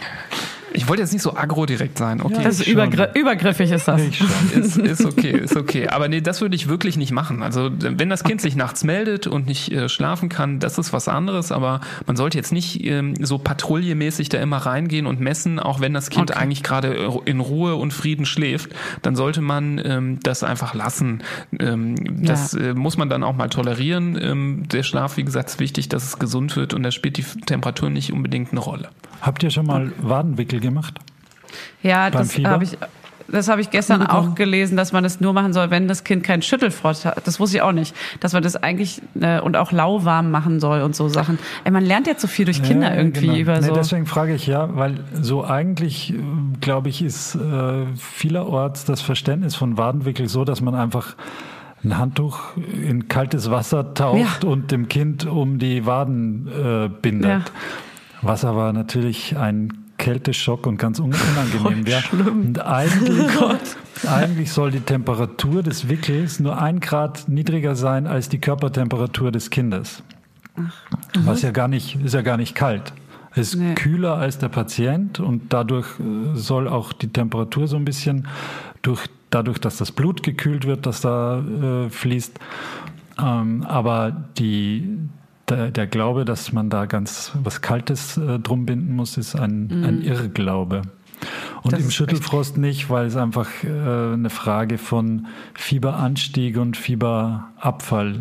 Ich wollte jetzt nicht so agro direkt sein. Okay. Das ist übergr übergriffig ist das. Ist, ist okay, ist okay. Aber nee, das würde ich wirklich nicht machen. Also wenn das Kind sich nachts meldet und nicht äh, schlafen kann, das ist was anderes. Aber man sollte jetzt nicht ähm, so patrouillemäßig da immer reingehen und messen, auch wenn das Kind Okay. eigentlich gerade äh, in Ruhe und Frieden schläft. Dann sollte man ähm, das einfach lassen. Ähm, das äh, muss man dann auch mal tolerieren. Ähm, der Schlaf, wie gesagt, ist wichtig, dass es gesund wird und da spielt die Temperatur nicht unbedingt eine Rolle. Habt ihr schon mal Wadenwickel gemacht? Ja, Beim das habe ich. Das habe ich gestern auch gelesen, dass man das nur machen soll, wenn das Kind keinen Schüttelfrost hat. Das wusste ich auch nicht. Dass man das eigentlich äh, und auch lauwarm machen soll und so Sachen. Ey, man lernt jetzt so viel durch Kinder Ja, irgendwie genau. über nee, so. Deswegen frage ich ja, weil so eigentlich, äh, glaube ich, ist äh, vielerorts das Verständnis von Wadenwickel so, dass man einfach ein Handtuch in kaltes Wasser taucht Ja. und dem Kind um die Waden äh, bindet. Ja. Was aber natürlich ein Kälteschock und ganz un- unangenehm wäre. Und Oh eigentlich, eigentlich soll die Temperatur des Wickels nur ein Grad niedriger sein als die Körpertemperatur des Kindes. Was ja gar nicht, ist ja gar nicht kalt. Ist Nee. kühler als der Patient und dadurch äh, soll auch die Temperatur so ein bisschen durch, dadurch, dass das Blut gekühlt wird, das da äh, fließt. Ähm, aber die, der, der Glaube, dass man da ganz was Kaltes äh, drum binden muss, ist ein, ein Irrglaube. Und Das im Schüttelfrost nicht, weil es einfach äh, eine Frage von Fieberanstieg und Fieberabfall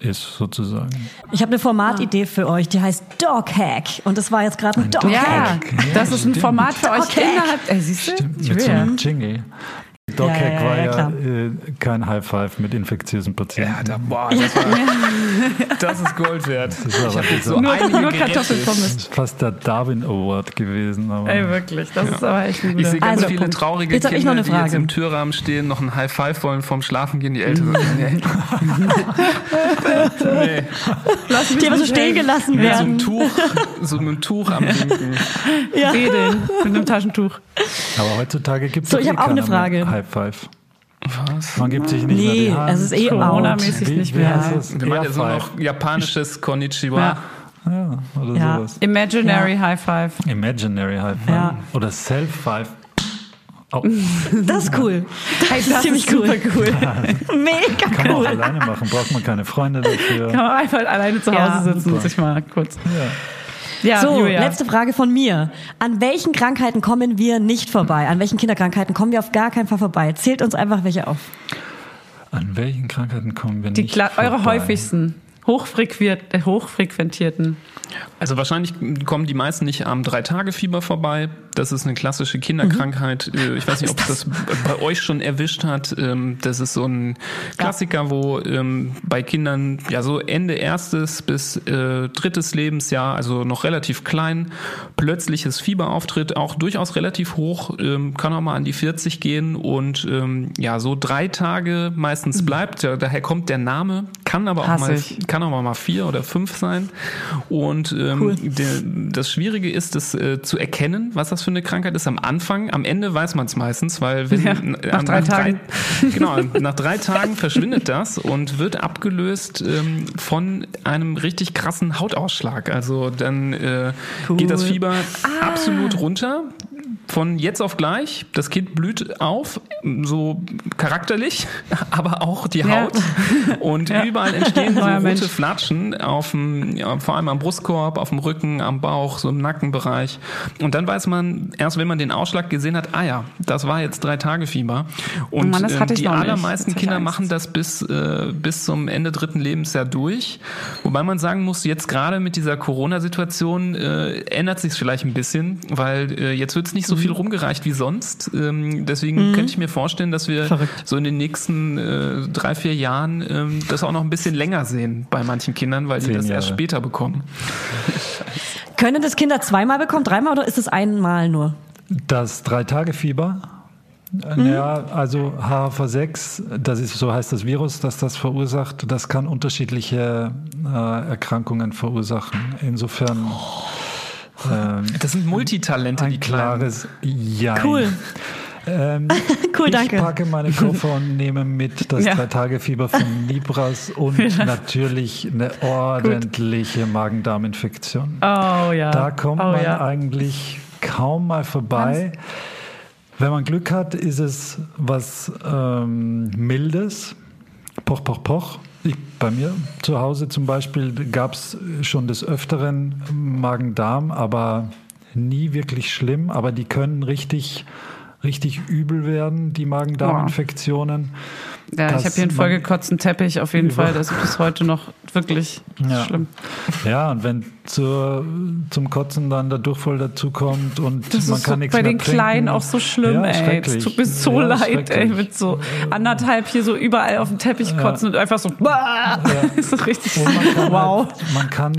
ist, sozusagen. Ich habe eine Formatidee für euch, die heißt Dog Hack. Und das war jetzt gerade ein Dog ja, Hack. das ist ein. Format für euch Okay. innerhalb. Ey, siehst du? Mit so ja. einem Jingle. Doghack Ja, ja, ja, war ja, klar. äh, kein High Five mit infektiösen Patienten. Ja, da, boah, das, war, das ist Gold wert. ist aber ich habe jetzt so Nur, nur. Kartoffelpommes. Das ist fast der Darwin Award gewesen. Aber Ey, wirklich. Das ist aber echt ein Ich sehe ganz Also, viele Punkt. traurige Jetzt Kinder, noch eine die jetzt Frage. im Türrahmen stehen, noch ein High Five wollen vorm Schlafen gehen, die Älteren. nee. nee. Die aber so stehen gelassen Mit so werden. einem Tuch, so einem Tuch am Winken. Wedeln mit einem Taschentuch. aber heutzutage gibt es So, ich hab auch eine Frage. High Five. Was? Man gibt sich nicht mehr Nee, die Hand. es ist eh Corona-mäßig Wie- nicht wie mehr. heißt das? Wir machen Air jetzt nur noch japanisches Konnichiwa. Ja. Ja, oder Ja. sowas. Imaginary High Five. Imaginary High Five. Ja. Oder Self Five. Oh, Das ist cool. Hey, das ziemlich ist super cool. Mega kann man auch cool. alleine machen, braucht man keine Freunde dafür. Kann man einfach alleine zu Hause Ja. sitzen und Super. sich mal kurz. Ja. Ja, So, Julia. letzte Frage von mir. An welchen Krankheiten kommen wir nicht vorbei? An welchen Kinderkrankheiten kommen wir auf gar keinen Fall vorbei? Zählt uns einfach welche auf. An welchen Krankheiten kommen wir Die nicht Kla eure vorbei? häufigsten, hochfrequentierten. Also wahrscheinlich kommen die meisten nicht am Drei-Tage-Fieber vorbei. Das ist eine klassische Kinderkrankheit. Äh, Ich weiß nicht, ob das bei euch schon erwischt hat. Ähm, Das ist so ein Klassiker, wo ähm, bei Kindern ja so Ende erstes bis äh, drittes Lebensjahr, also noch relativ klein, plötzliches Fieber auftritt, auch durchaus relativ hoch, ähm, kann auch mal an die 40 gehen und ja, so drei Tage meistens bleibt. Ja, daher kommt der Name, kann aber auch Hasse mal. Kann auch mal vier oder fünf sein. Und ähm, der, das Schwierige ist, das äh, zu erkennen, was das für eine Krankheit ist am Anfang. Am Ende weiß man es meistens, weil wenn Ja, nach drei Tagen. genau, nach drei Tagen verschwindet das und wird abgelöst ähm, von einem richtig krassen Hautausschlag. Also dann äh, geht das Fieber Ah. absolut runter. Von jetzt auf gleich, das Kind blüht auf, so charakterlich, aber auch die Ja. Haut. Und überall entstehen so rote Mensch. Flatschen, auf dem, ja, vor allem am Brustkorb, auf dem Rücken, am Bauch, so im Nackenbereich. Und dann weiß man, erst wenn man den Ausschlag gesehen hat, ah ja, das war jetzt drei Tage Fieber. Und Mann, ich die allermeisten Kinder machen das bis, äh, bis zum Ende dritten Lebensjahr durch. Wobei man sagen muss, jetzt gerade mit dieser Corona-Situation äh, ändert sich vielleicht ein bisschen, weil äh, jetzt wird es nicht so Mhm. viel rumgereicht wie sonst. Ähm, deswegen könnte ich mir vorstellen, dass wir Verrückt. so in den nächsten äh, drei, vier Jahren ähm, das auch noch ein bisschen länger sehen bei manchen Kindern, weil die Zehn das erst Jahre. später bekommen. Können das Kinder zweimal bekommen, dreimal oder ist es einmal nur? Das Drei-Tage-Fieber, Mhm. ja, also HHV6, das ist, so heißt das Virus, das das verursacht, das kann unterschiedliche äh, Erkrankungen verursachen. Insofern ähm, Das sind Multitalente, die klares Ja. Cool. Ähm, Cool, ich danke. packe meine Koffer und nehme mit das Ja. Drei-Tage-Fieber von Libras und natürlich eine ordentliche Magen-Darm-Infektion. Oh ja. Da kommt oh, man ja. eigentlich kaum mal vorbei. Wenn man Glück hat, ist es was ähm, Mildes. Poch, poch, poch. Ich, bei mir zu Hause zum Beispiel gab es schon des Öfteren Magen-Darm, aber nie wirklich schlimm. Aber die können richtig, richtig übel werden, die Magen-Darm-Infektionen. Ja, ich Das habe hier einen vollgekotzten Teppich auf jeden Fall. Das ist bis heute noch wirklich Ja. schlimm. Ja, und wenn zur, zum Kotzen dann der Durchfall dazukommt und Das man ist kann so nichts bei mehr den trinken. Kleinen auch so schlimm, Ja, ey. Das schrecklich. tut mir so Ja, leid, ey. Mit so anderthalb hier so überall auf dem Teppich kotzen und einfach so. Das ist richtig. Kann, Wow. halt, man kann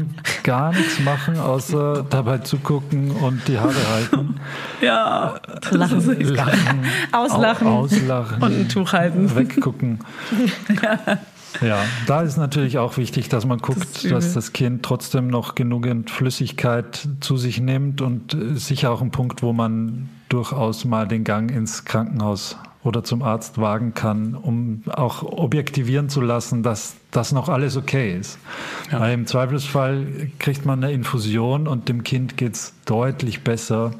gar nichts machen, außer dabei zugucken und die Haare halten. Ja. Lachen. Lachen. Auslachen. Au- Auslachen. Und ein Tuch halten. Weggucken. Ja, da ist natürlich auch wichtig, dass man Das guckt, übel. dass das Kind trotzdem noch genügend Flüssigkeit zu sich nimmt und äh, sicher auch ein Punkt, wo man durchaus mal den Gang ins Krankenhaus oder zum Arzt wagen kann, um auch objektivieren zu lassen, dass das noch alles okay ist. Weil im Zweifelsfall kriegt man eine Infusion und dem Kind geht's deutlich besser,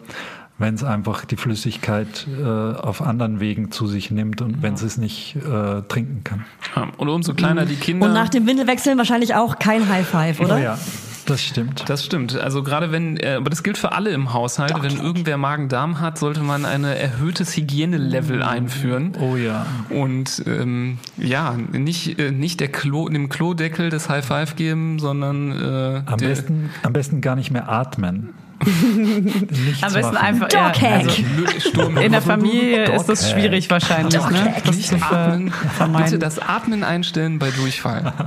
wenn es einfach die Flüssigkeit äh, auf anderen Wegen zu sich nimmt und wenn sie es nicht äh, trinken kann. Ja, Und umso kleiner die Kinder. Und nach dem Windelwechseln wahrscheinlich auch kein High Five, oder? Ja, das stimmt. Das stimmt. Also gerade wenn, äh, aber das gilt für alle im Haushalt, wenn irgendwer Magen-Darm hat, sollte man ein erhöhtes Hygienelevel einführen. Oh ja. Und ähm, ja, nicht, äh, nicht der Klo, dem Klodeckel das High Five geben, sondern äh, Am der, besten, am besten gar nicht mehr atmen. Am besten einfach. Ja, also in der Familie ist das schwierig wahrscheinlich, ne? Das nicht zu atmen. Bitte das Atmen einstellen bei Durchfall.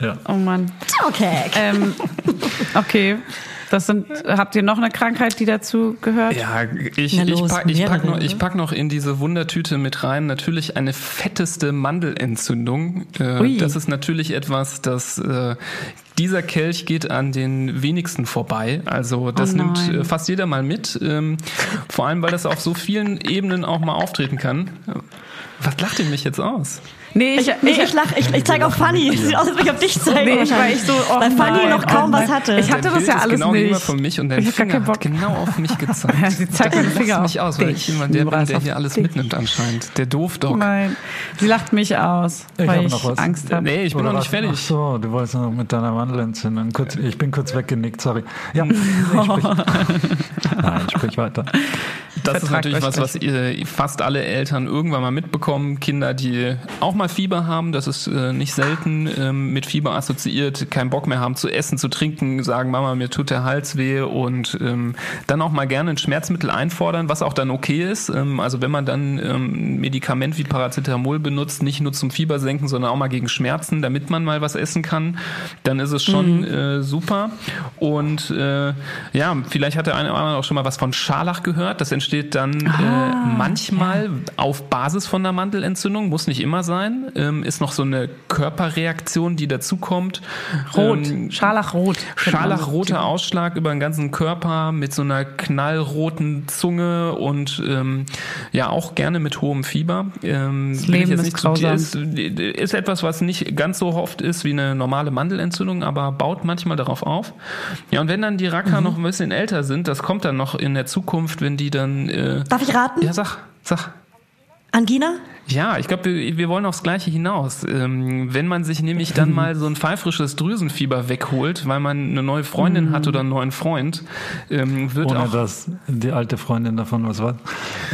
Ja. Oh Mann. Okay. Ähm, okay. Das sind, habt ihr noch eine Krankheit, die dazu gehört? Ja, ich, Na ich, los, pack, ich, pack noch, ich ne? pack noch in diese Wundertüte mit rein natürlich eine fetteste Mandelentzündung. Äh, das ist natürlich etwas, das äh, dieser Kelch geht an den wenigsten vorbei. Also das Oh nimmt äh, fast jeder mal mit. Ähm, vor allem, weil das auf so vielen Ebenen auch mal auftreten kann. Was lacht ihr mich jetzt aus? Nee, ich, Nee, ich lach, ich, ich zeige auf Fanny. Sieht aus, als würde ich auf dich zeigen. Nee, ich war echt so, oh Weil Fanny nein, noch kaum oh was hatte. Ich hatte das ja ist alles genau nicht. gegenüber von mich und dein Ich hab Finger hat genau auf mich gezeigt. Ja, sie zeigt Ich dachte, Finger mich auf aus, weil ich immer der bin, der auf hier alles dich. mitnimmt anscheinend. Der Doofdog. Nein, sie lacht mich aus, Ich weil habe ich noch was. Angst habe. Nee, ich bin Oder noch nicht was? Ach fertig. so, du wolltest noch mit deiner Mandelentzündung. Kurz, ich bin kurz weggenickt, sorry. Ja, sprich. Nein, sprich weiter. Das ist natürlich was, was ihr, fast alle Eltern irgendwann mal mitbekommen. Kinder, die auch mal Fieber haben, das ist äh, nicht selten ähm, mit Fieber assoziiert, keinen Bock mehr haben zu essen, zu trinken, sagen, Mama, mir tut der Hals weh und ähm, dann auch mal gerne ein Schmerzmittel einfordern, was auch dann okay ist. Ähm, also wenn man dann ähm, ein Medikament wie Paracetamol benutzt, nicht nur zum Fieber senken, sondern auch mal gegen Schmerzen, damit man mal was essen kann, dann ist es schon äh, super. Und äh, ja, vielleicht hat der eine oder andere auch schon mal was von Scharlach gehört. Das entsteht dann äh, manchmal auf Basis von einer Mandelentzündung, muss nicht immer sein. Ähm, ist noch so eine Körperreaktion, die dazukommt. Rot, Ähm, Scharlachrot. Scharlachroter Ausschlag über den ganzen Körper mit so einer knallroten Zunge und ähm, ja auch gerne mit hohem Fieber. Ähm, Das Leben ist grausam. Ist, ist etwas, was nicht ganz so oft ist wie eine normale Mandelentzündung, aber baut manchmal darauf auf. Ja, und wenn dann die Mhm. Racker noch ein bisschen älter sind, das kommt dann noch in der Zukunft, wenn die dann... Äh, Darf ich raten? ja, sag, sag. Angina? Ja, ich glaube, wir, wir wollen aufs Gleiche hinaus. Ähm, wenn man sich nämlich dann mal so ein pfeifrisches Drüsenfieber wegholt, weil man eine neue Freundin hat oder einen neuen Freund, ähm, wird Ohne auch dass die alte Freundin davon was war.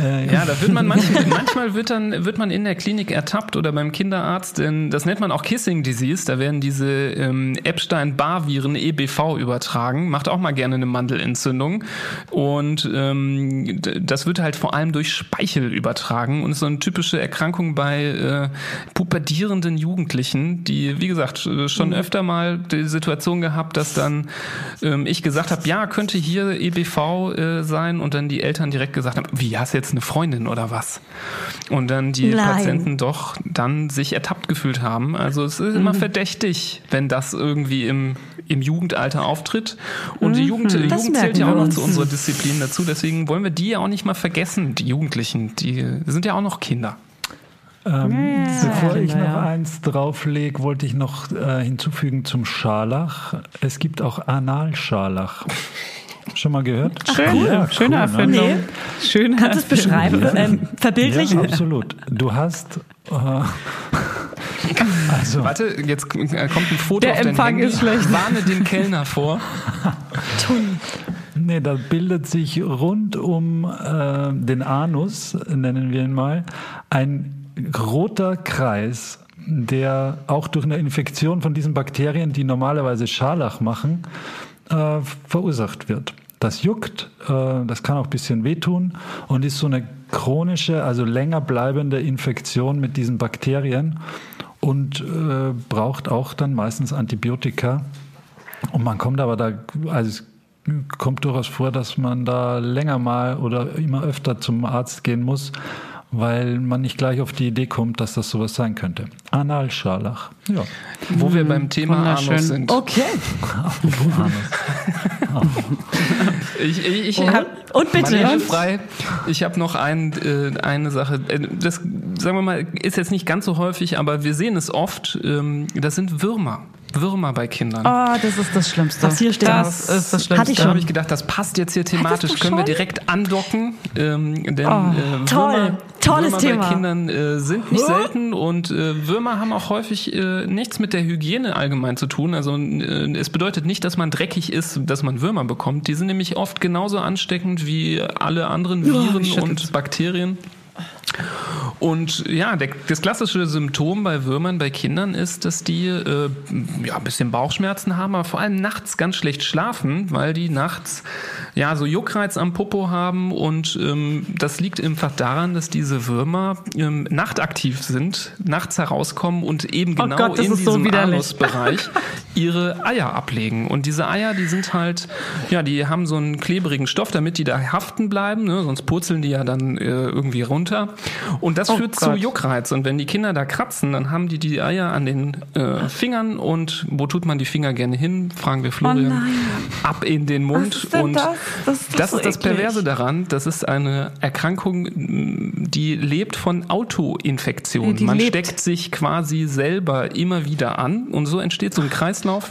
Äh, ja, da wird man manchmal, manchmal wird dann wird man in der Klinik ertappt oder beim Kinderarzt, denn das nennt man auch Kissing Disease. Da werden diese ähm, Epstein-Barr-Viren EBV übertragen. Macht auch mal gerne eine Mandelentzündung und ähm, das wird halt vor allem durch Speichel übertragen und ist so eine typische Erkrankung bei äh, pubertierenden Jugendlichen, die wie gesagt äh, schon öfter mal die Situation gehabt, dass dann ähm, ich gesagt habe, ja könnte hier EBV äh, sein und dann die Eltern direkt gesagt haben, wie hast du jetzt eine Freundin oder was? Und dann die Nein. Patienten doch dann sich ertappt gefühlt haben. Also es ist immer verdächtig, wenn das irgendwie im, im Jugendalter auftritt. Und die Jugend, die Das Jugend zählt ja auch noch zu unserer Disziplin dazu. Deswegen wollen wir die ja auch nicht mal vergessen, die Jugendlichen. Die sind ja auch noch Kinder. Ähm, bevor ich noch eins drauflege, wollte ich noch äh, hinzufügen zum Scharlach. Es gibt auch Analscharlach. Schon mal gehört? Schön, Ja, schöne cool, ne? Erfindung. Nee. Schöne Kannst du es beschreiben? ähm, verbildlichen? Ja, absolut. Du hast. Äh, also, Warte, jetzt äh, kommt ein Foto Der auf dein Empfang Handy. ist schlecht. Warne den Kellner vor. nee, da bildet sich rund um äh, den Anus, nennen wir ihn mal, ein roter Kreis, der auch durch eine Infektion von diesen Bakterien, die normalerweise Scharlach machen, äh, verursacht wird. Das juckt, äh, das kann auch ein bisschen wehtun und ist so eine chronische, also länger bleibende Infektion mit diesen Bakterien und äh, braucht auch dann meistens Antibiotika. Und man kommt aber da, also es kommt durchaus vor, dass man da länger mal oder immer öfter zum Arzt gehen muss, weil man nicht gleich auf die Idee kommt, dass das sowas sein könnte. Analscharlach. Ja. Wo wir beim Thema wunderschön. Anus sind. Okay. Ich, ich, ich Und- hab, und bitte. Frei. Ich habe noch ein, äh, eine Sache. Äh, Das, sagen wir mal, ist jetzt nicht ganz so häufig, aber wir sehen es oft. Ähm, das sind Würmer. Würmer bei Kindern. Oh, das ist das Schlimmste. Was hier steht. Das ist das Schlimmste. Hatte ich Da habe ich gedacht, das passt jetzt hier thematisch. Können wir direkt andocken? Ähm, denn Oh, äh, toll. Würmer, Tolles Würmer Thema. bei Kindern äh, sind nicht selten und äh, Würmer haben auch häufig äh, nichts mit der Hygiene allgemein zu tun. Also äh, es bedeutet nicht, dass man dreckig ist, dass man Würmer bekommt. Die sind nämlich oft genauso ansteckend wie alle anderen Viren und Bakterien. Und ja, der, das klassische Symptom bei Würmern, bei Kindern ist, dass die äh, ja, ein bisschen Bauchschmerzen haben, aber vor allem nachts ganz schlecht schlafen, weil die nachts ja so Juckreiz am Popo haben und ähm, das liegt einfach daran, dass diese Würmer ähm, nachtaktiv sind, nachts herauskommen und eben Oh genau Gott, das in so diesem widerlich. Anusbereich ihre Eier ablegen. Und diese Eier, die sind halt, ja, die haben so einen klebrigen Stoff, damit die da haften bleiben, ne? sonst purzeln die ja dann äh, irgendwie runter. Und das das führt zu Gott. Juckreiz. Und wenn die Kinder da kratzen, dann haben die die Eier an den äh, Fingern und wo tut man die Finger gerne hin? Fragen wir Florian. nein. Ab in den Mund. Und das? Das ist doch das, so ist das. Perverse daran. Das ist eine Erkrankung, m, die lebt von Autoinfektion. Die man lebt. steckt sich quasi selber immer wieder an und so entsteht so ein Kreislauf.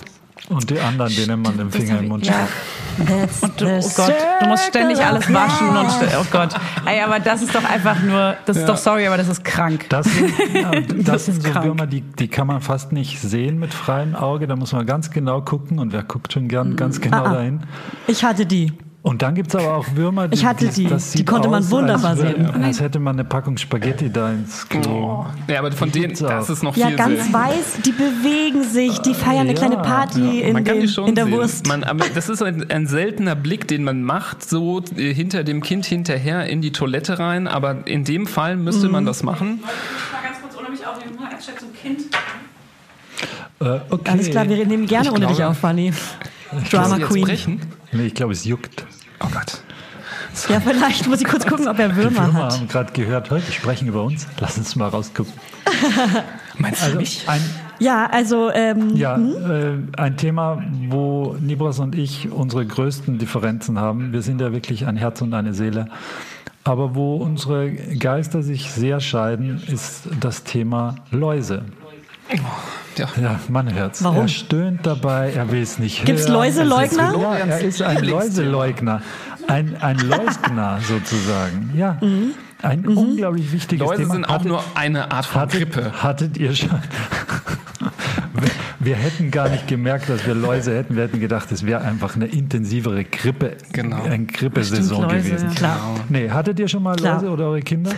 Und die anderen, denen man den Finger im Mund Ja. steckt. Du, oh Gott, du musst ständig alles waschen und st- oh Gott. Ey, aber das ist doch einfach nur, das ist doch sorry, aber das ist krank. Das sind, ja, das Das sind so krank. Würmer, die, die kann man fast nicht sehen mit freiem Auge. Da muss man ganz genau gucken und wer guckt schon gern ganz genau ah. dahin. Ich hatte die. Und dann gibt's aber auch Würmer, die, Ich hatte die. das Die sieht konnte man aus, wunderbar als, sehen. Als hätte man eine Packung Spaghetti da ins Klo. Ja, aber von denen, das auch. ist noch Ja, viel ganz seltener. weiß, die bewegen sich, die feiern eine ja, kleine Party in, man kann die den, schon in der sehen. Wurst. Man, aber das ist ein, ein seltener Blick, den man macht, so äh, hinter dem Kind hinterher in die Toilette rein. Aber in dem Fall müsste Mhm. man das machen. Mal ganz kurz ohne mich aufnehmen, mal ganz schnell zum Kind. Äh, okay. Alles klar, wir nehmen gerne Ich ohne dich glaube- auf, Fanny. Drama ich jetzt Queen. brechen? Nee, ich glaube, es juckt. Oh Gott. Ja, vielleicht muss ich kurz gucken, ob er Die Würmer Würmer hat. haben gerade gehört, heute sprechen über uns. Lass uns mal rausgucken. Meinst du Also mich? ein, Ja, also ähm, Ja, äh, ein Thema, wo Nibras und ich unsere größten Differenzen haben. Wir sind ja wirklich ein Herz und eine Seele. Aber wo unsere Geister sich sehr scheiden, ist das Thema Läuse. Ja. Ja, man hört's. Warum? Er stöhnt dabei, er will es nicht Gibt's hören. Läuseleugner? Es ist- Ja, er ist ein Läuseleugner. Ein, ein Leugner sozusagen. Ja, ein unglaublich wichtiges Läuse Thema. sind auch Hattet- nur eine Art von Grippe. Hattet, hattet ihr schon. Wir, wir hätten gar nicht gemerkt, dass wir Läuse hätten. Wir hätten gedacht, es wäre einfach eine intensivere Grippe, Genau. eine Grippesaison Läuse, gewesen. ja. Klar. Nee, hattet ihr schon mal Klar. Läuse oder eure Kinder?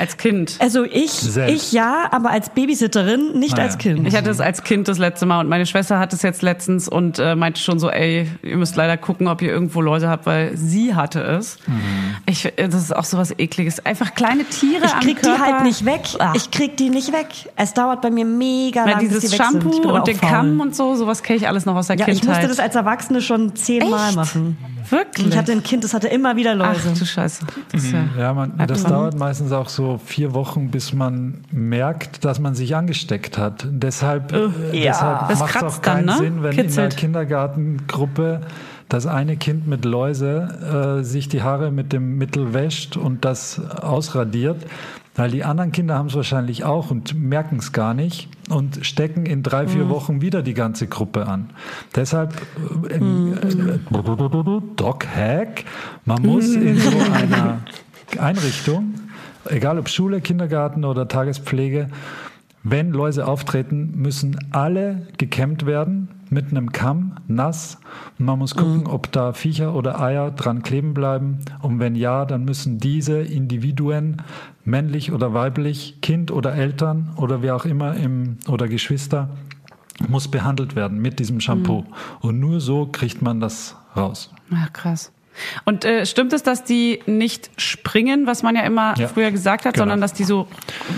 Als Kind. Also ich, Selbst. ich ja, aber als Babysitterin, nicht Ah, als. Kind. Ich hatte es als Kind das letzte Mal und meine Schwester hat es jetzt letztens und äh, meinte schon so, ey, ihr müsst leider gucken, ob ihr irgendwo Läuse habt, weil sie hatte es. Ich, äh, das ist auch so was ekliges. Einfach kleine Tiere Ich am krieg die halt nicht weg. Ach. Ich krieg die nicht weg. Es dauert bei mir mega Weil lang, bis dieses die weg sind. Ich Shampoo aber und den faul. Kamm und so, sowas kenne ich alles noch aus der Ja, ich Kindheit. musste das als Erwachsene schon zehnmal machen. Wirklich? Ich hatte ein Kind, das hatte immer wieder Ach Läuse. du Scheiße. Das ist ja, man, das dauert meistens auch so vier Wochen, bis man merkt, dass man sich angesteckt hat. Deshalb, äh, ja. deshalb macht es auch kratzt dann, keinen ne? Sinn, wenn Kitzelt. in der Kindergartengruppe das eine Kind mit Läuse äh, sich die Haare mit dem Mittel wäscht und das ausradiert. Weil die anderen Kinder haben es wahrscheinlich auch und merken es gar nicht und stecken in drei, vier Wochen wieder die ganze Gruppe an. Deshalb äh, äh, Doc Hack, man muss in so einer Einrichtung, egal ob Schule, Kindergarten oder Tagespflege, wenn Läuse auftreten, müssen alle gekämmt werden mit einem Kamm, nass. Und man muss gucken, ob da Viecher oder Eier dran kleben bleiben. Und wenn ja, dann müssen diese Individuen, männlich oder weiblich, Kind oder Eltern oder wer auch immer im, oder Geschwister, muss behandelt werden mit diesem Shampoo. Und nur so kriegt man das raus. ja krass. Und äh, stimmt es, dass die nicht springen, was man ja immer Ja. früher gesagt hat, Genau. sondern dass die so,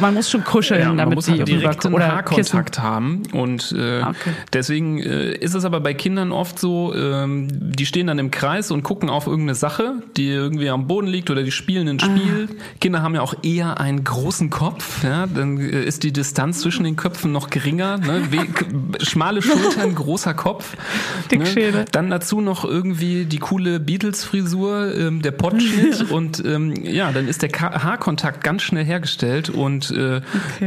man muss schon kuscheln, Ja, man damit muss die halt direkt einen oder Haarkontakt haben und äh, Ah, okay. deswegen äh, ist es aber bei Kindern oft so, ähm, die stehen dann im Kreis und gucken auf irgendeine Sache, die irgendwie am Boden liegt oder die spielen ein Spiel. Ah. Kinder haben ja auch eher einen großen Kopf, ja, dann äh, ist die Distanz zwischen den Köpfen noch geringer, ne? Schmale Schultern, großer Kopf, Dickschädel. Ne? Dann dazu noch irgendwie die coole Beatles-Frisur, ähm, der Pottschnitt und ähm, ja, dann ist der Ka Haarkontakt ganz schnell hergestellt und äh,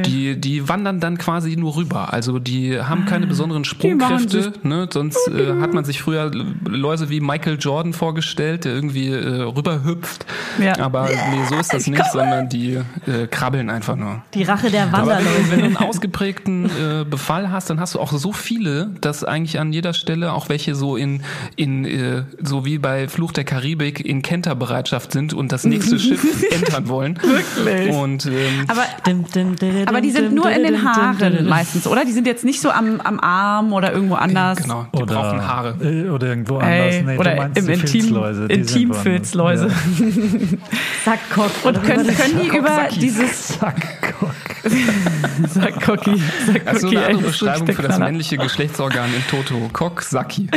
die, die wandern dann quasi nur rüber. Also die haben keine besonderen machen Sprungkräfte, ne? sonst äh, hat man sich früher Läuse wie Michael Jordan vorgestellt, der irgendwie äh, rüberhüpft. Ja. Aber nee, so ist das nicht, sondern die äh, krabbeln einfach nur. Die Rache der Aber wenn, du- Wanderläuse. wenn du einen ausgeprägten äh, Befall hast, dann hast du auch so viele, dass eigentlich an jeder Stelle auch welche so in, in äh, so wie bei Fluch der Karibik in Kenterbereitschaft sind und das nächste Schiff entern wollen. Wirklich? Und ähm, Aber Dim, dim, dim, Aber die sind dim, nur in den dim, dim, Haaren dim. meistens, oder? Die sind jetzt nicht so am, am Arm oder irgendwo anders. Genau, die brauchen Haare. äh, Oder irgendwo anders. Ey, Nee, oder im Intim. Intimfilzläuse. Ja. Sackkock. Und oder können, können die über Cocksackis. dieses Sackkock. Sackcocki, Das ist so Sackcocki, eine andere Beschreibung für das männliche Geschlechtsorgan in Toto. Cocksacki.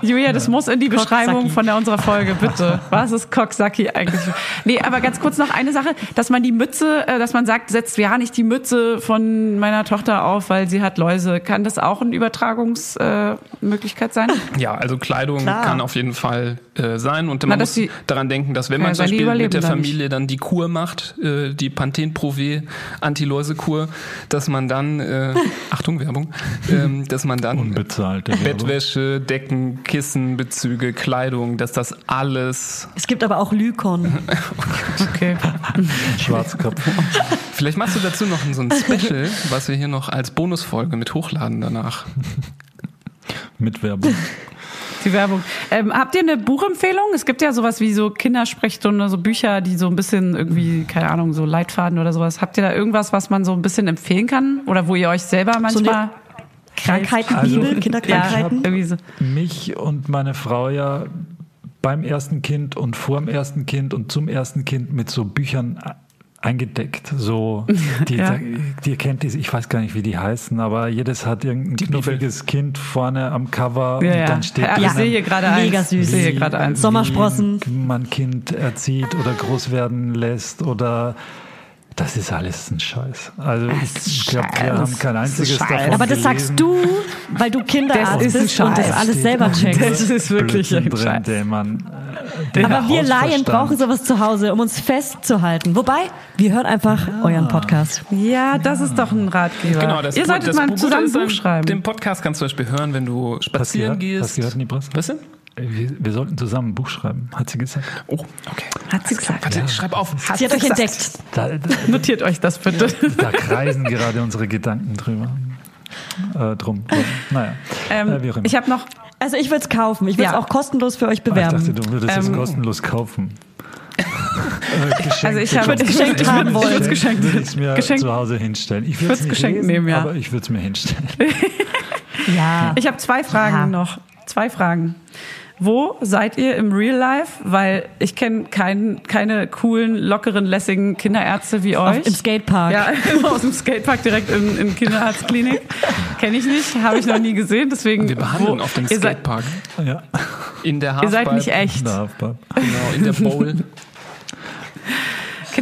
Julia, das muss in die Beschreibung von der unserer Folge, bitte. Was ist Cocksacki eigentlich? Nee, aber ganz kurz noch eine Sache, dass man die Mütze, äh, dass man sagt, setzt ja nicht die Mütze von meiner Tochter auf, weil sie hat Läuse. Kann das auch eine Übertragungsmöglichkeit äh, Möglichkeit sein? Ja, also Kleidung Klar. kann auf jeden Fall äh, sein und Na, man dass muss die- daran denken, dass wenn man ja zum Beispiel mit der. Familie dann die Kur macht, äh, die Panthen Pro V Anti-Läuse-Kur, dass man dann, äh, Achtung Werbung, ähm, dass man dann Unbezahlte. Bettwäsche, Decken, Kissen, Bezüge, Kleidung, dass das alles. Es gibt aber auch Lykon. Okay. Schwarzkopf. Vielleicht machst du dazu noch so ein Special, was wir hier noch als Bonusfolge mit hochladen danach. Mit Werbung. Die Werbung. Ähm, habt ihr eine Buchempfehlung? Es gibt ja sowas wie so Kindersprechstunde, so Bücher, die so ein bisschen irgendwie, keine Ahnung, so Leitfaden oder sowas. Habt ihr da irgendwas, was man so ein bisschen empfehlen kann? Oder wo ihr euch selber manchmal Krankheitenbibel, Also- Kinderkrankheiten. irgendwie so. Mich und meine Frau ja beim ersten Kind und vor dem ersten Kind und zum ersten Kind mit so Büchern eingedeckt. So, die, Ja. die ihr kennt diese, ich weiß gar nicht, wie die heißen, aber jedes hat irgendein Die Bibel. knuffiges Kind vorne am Cover Ja, und ja. dann steht ja, drinnen, ich sehe hier gerade eins. Mega süß. Ich sehe gerade eins. Sommersprossen. wie man Kind erzieht oder groß werden lässt oder das ist alles ein Scheiß. Also ich glaube, wir Scheiß. haben kein einziges Scheiß. davon Aber das sagst du, weil du Kinderarzt bist und das Scheiß. alles Steht selber checkst. Das ist wirklich Blödsinn ein drin, Scheiß. den man, äh, den Aber wir Laien brauchen sowas zu Hause, um uns festzuhalten. Wobei, wir hören einfach euren Podcast. Ja, das ist doch ein Ratgeber. Genau, das ihr solltet das mal zusammen Buch schreiben. Den Podcast kannst du zum Beispiel hören, wenn du spazieren? Hast gehst. Nibras? Was denn? Wir, wir sollten zusammen ein Buch schreiben, hat sie gesagt. Oh, okay. Hat sie gesagt. Warte, ich schreib auf. Hat Sie hat euch gesagt. entdeckt. Da, da, Notiert euch das bitte. da kreisen gerade unsere Gedanken drüber. Äh, drum. Naja, Ähm, äh, wie auch immer. ich habe noch Also ich würde es kaufen. Ich würde es Ja. auch kostenlos für euch Ah, ich bewerben. dachte, du würdest es Ähm, kostenlos kaufen. Äh, geschenkt Also ich habe- ich würd's geschenkt haben wollen. Ich geschenkt- Würde ich es mir geschenkt- zu Hause hinstellen. Ich würde es nicht geschenkt lesen, nehmen, ja. aber ich würde es mir hinstellen. Ja. Ich habe zwei Fragen Ja. noch. Zwei Fragen. Wo seid ihr im Real Life? Weil ich kenne kein, keine coolen, lockeren, lässigen Kinderärzte wie euch. Auf, Im Skatepark. Ja, aus dem Skatepark direkt in, in Kinderarztklinik. Kenne ich nicht, habe ich noch nie gesehen. Deswegen Wir behandeln wo- auf dem ihr seid, Skatepark. ja, In der ihr seid Halfpipe. nicht echt. na, Pap. Genau, in der Bowl.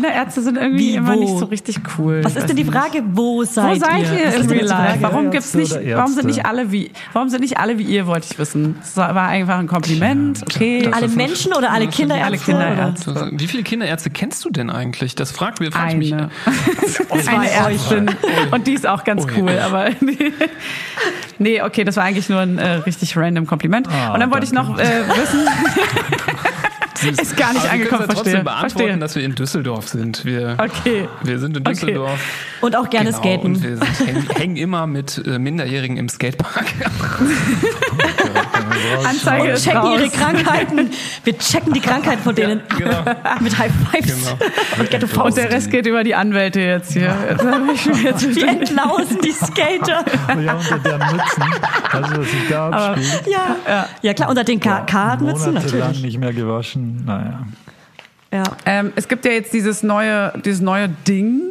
Kinderärzte sind irgendwie Wie, immer nicht so richtig cool. Was ist denn die Frage? Wo seid, Wo seid ihr, ist im Real Life? Warum gibt's nicht, warum sind nicht alle wie, warum sind nicht alle wie ihr, wollte ich wissen. Es war einfach ein Kompliment, okay. Das Alle Menschen oder alle Kinderärzte? Alle Kinderärzte. Wie viele Kinderärzte kennst du denn eigentlich? Das fragt wir frag ich mich. Eine. Ärztin. Und die ist auch ganz cool, aber nee, okay, das war eigentlich nur ein äh, richtig random Kompliment. Ah, Und dann wollte ich noch äh, wissen, ist gar nicht Aber wir angekommen, können ja trotzdem verstehe. beantworten, verstehe. dass wir in Düsseldorf sind. Wir, Okay. wir sind in Okay. Düsseldorf. Und auch gerne Genau, Und skaten. wir sind, hängen, hängen immer mit äh, Minderjährigen im Skatepark. Anzeige Wir ist checken raus. ihre Krankheiten. Wir checken die Krankheiten von denen genau. mit High Fives Genau. und Und der Rest geht über die Anwälte jetzt hier. Jetzt Die entlausen die Skater. Ja, unter der Mützen. Du, was sich da abspielt? Ja. ja, klar, unter den K- Kartenmützen natürlich. nicht mehr gewaschen. Naja. Ja. Ähm, es gibt ja jetzt dieses neue, dieses neue Ding,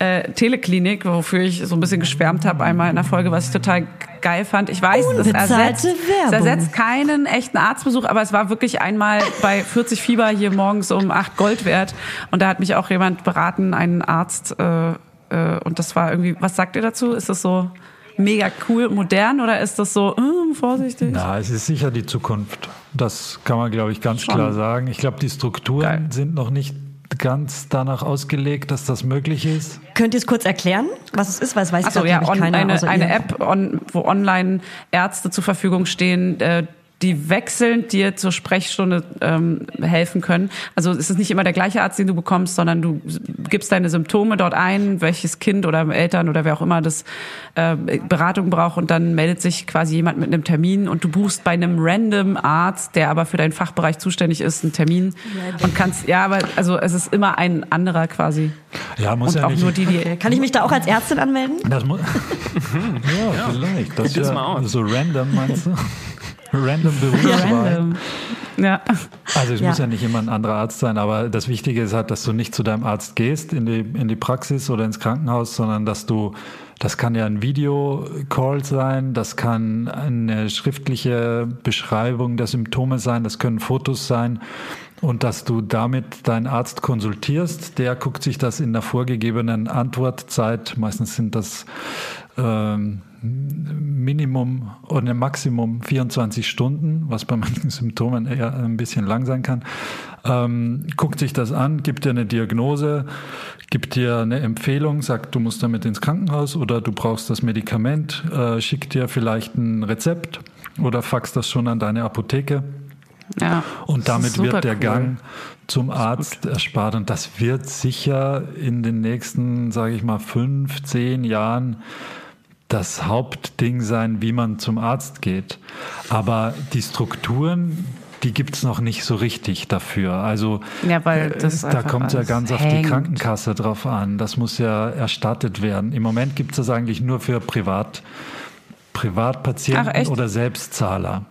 äh, Teleklinik, wofür ich so ein bisschen geschwärmt habe einmal in der Folge, was ich total geil fand. Ich weiß, es ersetzt, es ersetzt keinen echten Arztbesuch, aber es war wirklich einmal bei 40 Fieber hier morgens um 8 Gold wert. Und da hat mich auch jemand beraten, einen Arzt, äh, äh, und das war irgendwie, was sagt ihr dazu? Ist das so mega cool, modern oder ist das so, äh, vorsichtig? Na, es ist sicher die Zukunft. Das kann man, glaube ich, ganz Schon. klar sagen. Ich glaube, die Strukturen Geil. sind noch nicht ganz danach ausgelegt, dass das möglich ist. Könnt ihr es kurz erklären, was es ist? Weil es weiß Achso, ja, on, keiner eine, eine. App, on, wo online Ärzte zur Verfügung stehen, äh, die wechselnd dir zur Sprechstunde ähm, helfen können. Also es ist nicht immer der gleiche Arzt, den du bekommst, sondern du gibst deine Symptome dort ein, welches Kind oder Eltern oder wer auch immer das äh, Beratung braucht und dann meldet sich quasi jemand mit einem Termin und du buchst bei einem random Arzt, der aber für deinen Fachbereich zuständig ist, einen Termin und kannst, ja, aber also es ist immer ein anderer quasi. Ja, muss Und ja auch nicht. nur die, die Kann ich mich da auch als Ärztin anmelden? Das muss, ja, vielleicht. Das Probier's wär mal aus. so random, meinst du? random Berufswahl. random. Ja. Also es Ja. muss ja nicht immer ein anderer Arzt sein, aber das Wichtige ist halt, dass du nicht zu deinem Arzt gehst in die, in die Praxis oder ins Krankenhaus, sondern dass du, das kann ja ein Videocall sein, das kann eine schriftliche Beschreibung der Symptome sein, das können Fotos sein und dass du damit deinen Arzt konsultierst, der guckt sich das in der vorgegebenen Antwortzeit, meistens sind das ähm, Minimum oder Maximum 24 Stunden, was bei manchen Symptomen eher ein bisschen lang sein kann, ähm, guckt sich das an, gibt dir eine Diagnose, gibt dir eine Empfehlung, sagt, du musst damit ins Krankenhaus oder du brauchst das Medikament, äh, schickt dir vielleicht ein Rezept oder faxt das schon an deine Apotheke. Ja. Und damit wird der cool. Gang zum Arzt erspart. Und das wird sicher in den nächsten, sage ich mal, fünf, zehn Jahren das Hauptding sein, wie man zum Arzt geht. Aber die Strukturen, die gibt's noch nicht so richtig dafür. Also Ja, äh, da kommt ja ganz auf hängt. die Krankenkasse drauf an. Das muss ja erstattet werden. Im Moment gibt's das eigentlich nur für Privat, Privatpatienten oder Selbstzahler.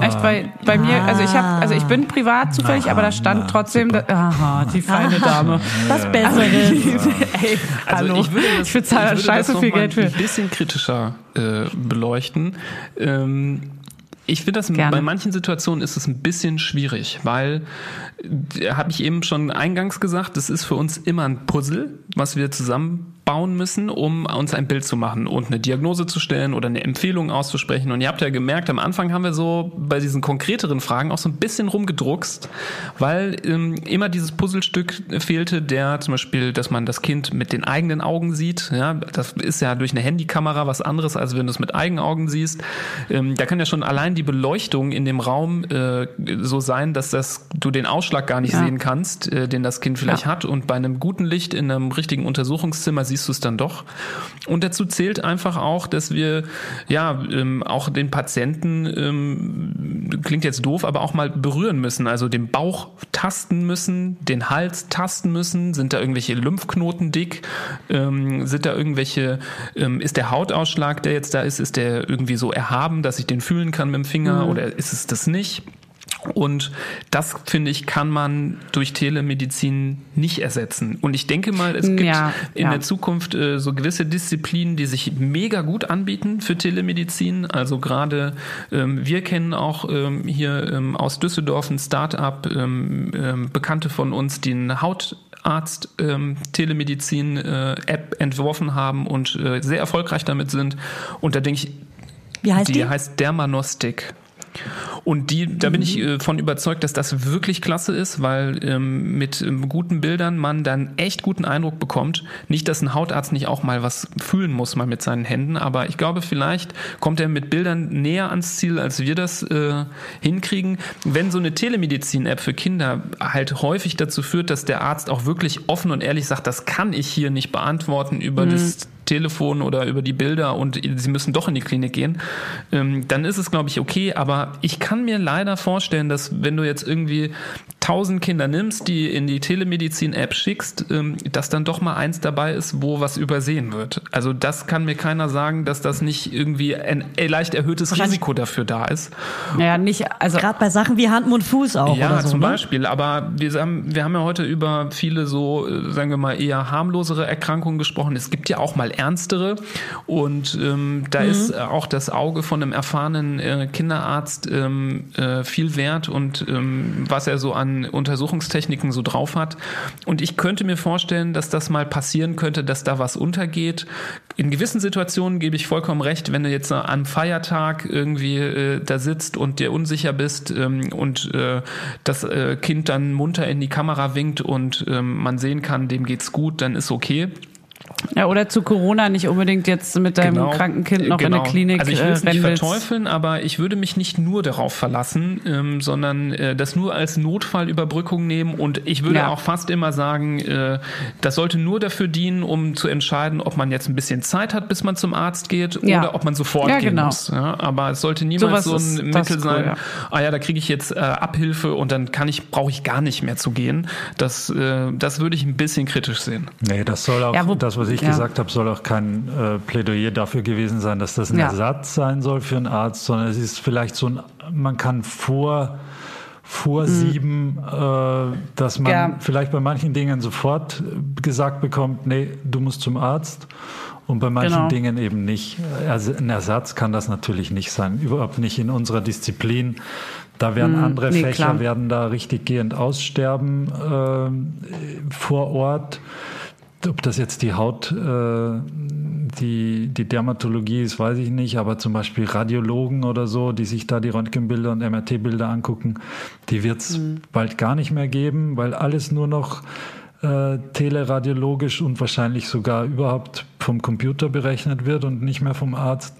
Echt, bei, bei mir, also ich habe, also ich bin privat zufällig, aber da stand na, trotzdem, da, aha, die feine Dame. Was Besseres. Ey, Also hallo. ich würde das, ich bezahle ich würde scheiße das viel Geld für. ein bisschen kritischer äh, beleuchten. Ähm, ich finde das Gerne. bei manchen Situationen ist es ein bisschen schwierig, weil äh, habe ich eben schon eingangs gesagt, das ist für uns immer ein Puzzle, was wir zusammenbauen müssen, um uns ein Bild zu machen und eine Diagnose zu stellen oder eine Empfehlung auszusprechen. Und ihr habt ja gemerkt, am Anfang haben wir so bei diesen konkreteren Fragen auch so ein bisschen rumgedruckst, weil ähm, immer dieses Puzzlestück fehlte, der zum Beispiel, dass man das Kind mit den eigenen Augen sieht. Ja, das ist ja durch eine Handykamera was anderes, als wenn du es mit eigenen Augen siehst. Ähm, da kann ja schon allein die Beleuchtung in dem Raum äh, so sein, dass das du den Ausschlag gar nicht Ja. sehen kannst, äh, den das Kind vielleicht Ja. hat. Und bei einem guten Licht in einem richtigen Untersuchungszimmer siehst du es dann doch. Und dazu zählt einfach auch, dass wir ja ähm, auch den Patienten ähm, klingt jetzt doof, aber auch mal berühren müssen. Also den Bauch tasten müssen, den Hals tasten müssen. Sind da irgendwelche Lymphknoten dick? Ähm, sind da irgendwelche, ähm, ist der Hautausschlag, der jetzt da ist, ist der irgendwie so erhaben, dass ich den fühlen kann mit dem Finger oder ist es das nicht? Und das, finde ich, kann man durch Telemedizin nicht ersetzen. Und ich denke mal, es gibt Ja, in ja. der Zukunft äh, so gewisse Disziplinen, die sich mega gut anbieten für Telemedizin. Also gerade ähm, wir kennen auch ähm, hier ähm, aus Düsseldorf ein Start-up, ähm, ähm, Bekannte von uns, die einen Hautarzt ähm, Telemedizin äh, App entworfen haben und äh, sehr erfolgreich damit sind. Und da denke ich, Wie heißt die, die? heißt Dermanostik. Und die, da bin ich äh, von überzeugt, dass das wirklich klasse ist, weil ähm, mit ähm, guten Bildern man dann echt guten Eindruck bekommt. Nicht, dass ein Hautarzt nicht auch mal was fühlen muss, mal mit seinen Händen, aber ich glaube, vielleicht kommt er mit Bildern näher ans Ziel, als wir das äh, hinkriegen. Wenn so eine Telemedizin-App für Kinder halt häufig dazu führt, dass der Arzt auch wirklich offen und ehrlich sagt, das kann ich hier nicht beantworten über das Telefon oder über die Bilder und sie müssen doch in die Klinik gehen, ähm, dann ist es, glaube ich, okay. Aber ich kann mir leider vorstellen, dass wenn du jetzt irgendwie tausend Kinder nimmst, die in die Telemedizin-App schickst, ähm, dass dann doch mal eins dabei ist, wo was übersehen wird. Also das kann mir keiner sagen, dass das nicht irgendwie ein leicht erhöhtes Risiko dafür da ist. Ja, nicht, also Gerade bei Sachen wie Hand, Mund, Fuß auch Ja, oder so. zum ne? Beispiel. Aber wir haben, wir haben ja heute über viele so, äh, sagen wir mal, eher harmlosere Erkrankungen gesprochen. Es gibt ja auch mal ernstere. Und ähm, da ist äh, auch das Auge von einem erfahrenen äh, Kinderarzt ähm, äh, viel wert und ähm, was er so an Untersuchungstechniken so drauf hat. Und ich könnte mir vorstellen, dass das mal passieren könnte, dass da was untergeht. In gewissen Situationen gebe ich vollkommen recht, wenn du jetzt am Feiertag irgendwie äh, da sitzt und dir unsicher bist ähm, und äh, das äh, Kind dann munter in die Kamera winkt und ähm, man sehen kann, dem geht's gut, dann ist okay. Ja, oder zu Corona nicht unbedingt jetzt mit deinem Genau. kranken Kind noch in Genau. eine Klinik Also ich will äh, es nicht rennen willst. verteufeln, aber ich würde mich nicht nur darauf verlassen, ähm, sondern äh, das nur als Notfallüberbrückung nehmen. Und ich würde Ja. auch fast immer sagen, äh, das sollte nur dafür dienen, um zu entscheiden, ob man jetzt ein bisschen Zeit hat, bis man zum Arzt geht Ja. oder ob man sofort Ja, gehen genau. muss. Ja, aber es sollte niemals Sowas so ein Mittel cool, sein, ja. ah ja, da kriege ich jetzt äh, Abhilfe und dann kann ich, brauche ich gar nicht mehr zu gehen. Das, äh, das würde ich ein bisschen kritisch sehen. Nee, das soll auch, Ja, wo- das, was ich ja. gesagt habe, soll auch kein äh, Plädoyer dafür gewesen sein, dass das ein Ja. Ersatz sein soll für einen Arzt, sondern es ist vielleicht so ein, man kann vor, vor sieben, äh, dass man Mhm. Ja. vielleicht bei manchen Dingen sofort gesagt bekommt, nee, du musst zum Arzt. Und bei manchen Genau. Dingen eben nicht. Also ein Ersatz kann das natürlich nicht sein. Überhaupt nicht in unserer Disziplin. Da werden andere Mhm. nee, Fächer klar. werden da richtig gehend aussterben ähm, vor Ort. Ob das jetzt die Haut, äh, die, die Dermatologie ist, weiß ich nicht, aber zum Beispiel Radiologen oder so, die sich da die Röntgenbilder und MRT-Bilder angucken, die wird es bald gar nicht mehr geben, weil alles nur noch äh, teleradiologisch und wahrscheinlich sogar überhaupt vom Computer berechnet wird und nicht mehr vom Arzt.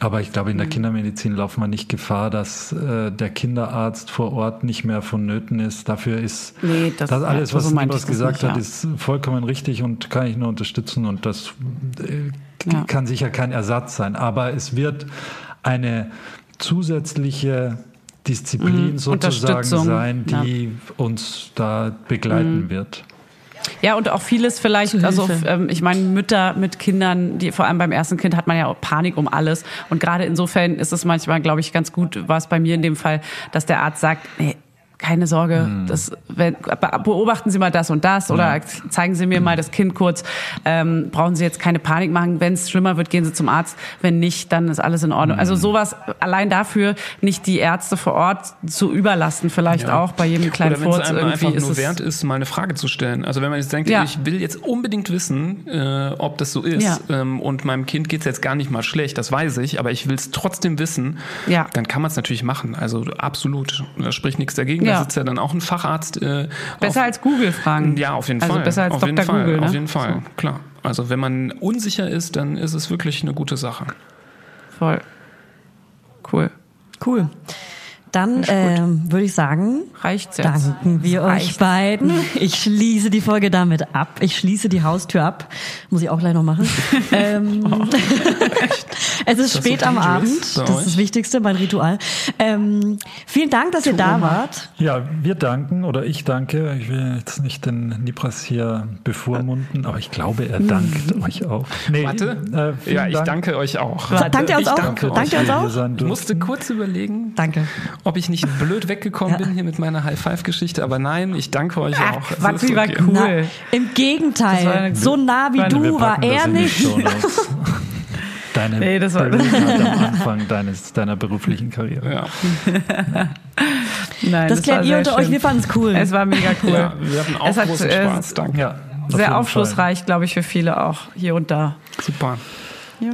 Aber ich glaube, in der Kindermedizin laufen wir nicht Gefahr, dass äh, der Kinderarzt vor Ort nicht mehr vonnöten ist. Dafür ist Nee, das- das alles, ja, was so das gesagt nicht, hat, ja. ist vollkommen richtig und kann ich nur unterstützen. Und das äh, Ja. kann sicher kein Ersatz sein. Aber es wird eine zusätzliche Disziplin Mhm, sozusagen sein, ja. die uns da begleiten Mhm. wird. Ja, und auch vieles vielleicht, also ähm, ich meine, Mütter mit Kindern, die vor allem beim ersten Kind hat man ja auch Panik um alles. Und gerade insofern ist es manchmal, glaube ich, ganz gut, war es bei mir in dem Fall, dass der Arzt sagt, nee, keine Sorge, das, wenn, beobachten Sie mal das und das oder zeigen Sie mir mal das Kind kurz. Ähm, brauchen Sie jetzt keine Panik machen. Wenn es schlimmer wird, gehen Sie zum Arzt. Wenn nicht, dann ist alles in Ordnung. Also sowas allein dafür, nicht die Ärzte vor Ort zu überlasten, vielleicht Ja. auch bei jedem kleinen Furz irgendwie einfach ist nur es. wert ist, mal eine Frage zu stellen. Also wenn man jetzt denkt, Ja. ich will jetzt unbedingt wissen, äh, ob das so ist Ja. ähm, und meinem Kind geht's jetzt gar nicht mal schlecht, das weiß ich, aber ich will es trotzdem wissen, Ja. dann kann man es natürlich machen. Also absolut. Da spricht nichts dagegen. Ja. Da sitzt ja dann auch ein Facharzt. Äh, Besser auf, als Google fragen. Ja, auf jeden also Fall. besser als auf Dr. jeden Fall. Google, ne? Auf jeden Fall, klar. Also wenn man unsicher ist, dann ist es wirklich eine gute Sache. Voll. Cool. Cool. Dann ähm, würde ich sagen, Reicht's jetzt? danken wir euch Reicht's. beiden. Ich schließe die Folge damit ab. Ich schließe die Haustür ab. Muss ich auch gleich noch machen. ähm, es ist das spät so am Abend. Das ist euch? das Wichtigste, mein Ritual. Ähm, vielen Dank, dass ihr da wart. Ja, wir danken oder ich danke. Ich will jetzt nicht den Nipras hier bevormunden, aber ich glaube, er dankt euch auch. Nee, Warte. äh, ja, ich Dank. danke euch auch. Dankt ihr uns ich auch? Danke Dankt ihr euch. uns auch? Ich musste kurz überlegen, Danke. Ob ich nicht blöd weggekommen bin hier mit meiner High-Five-Geschichte, aber nein, ich danke euch Ach, auch. Ist die war okay. cool. Na, Im Das war Gegenteil. eine- So nah wie du war das er nicht. Deine Nee, das war- am Anfang deines, deiner beruflichen Karriere. Ja. Nein, Das klärt war ihr unter euch. schön. Wir fanden es cool. Es war mega cool. ja, wir hatten auch Es hat, großen äh, Spaß. Danke. Ja, Sehr aufschlussreich, glaube ich, für viele auch hier und da. Super. Hier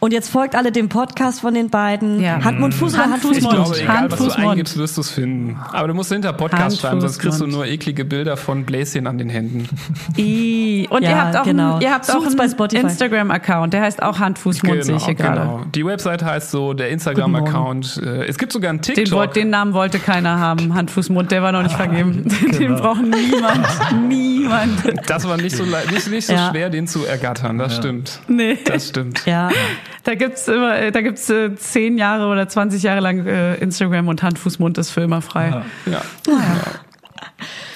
und jetzt folgt alle dem Podcast von den beiden. Ja. Hand, Mund, Fuß oder Hand, Hand, Fuß, Ich glaube, egal Hand, was Fuß, du eingibst, wirst du es finden. Aber du musst hinter Podcast Hand, schreiben, sonst kriegst du nur eklige Bilder von Bläschen an den Händen. I. Und Ja, ihr habt auch, genau. einen, ihr habt auch Sucht's einen Spotify. Instagram-Account, der heißt auch Hand, Fuß, Mund, sehe ich hier gerade. genau. Die Website heißt so, der Instagram-Account. äh, Es gibt sogar einen Den, TikTok. wollt, den Namen wollte keiner haben. Hand, Fuß, Mund, der war noch nicht vergeben. Den Genau. braucht niemand. niemand. das war nicht so, nicht, nicht so Ja. schwer, den zu ergattern. Das stimmt. Nee. Das stimmt. Ja. Da gibt's immer, äh, da gibt's äh, zehn Jahre oder 20 Jahre lang äh, Instagram und Hand, Fuß, Mund ist für immer frei. Ja.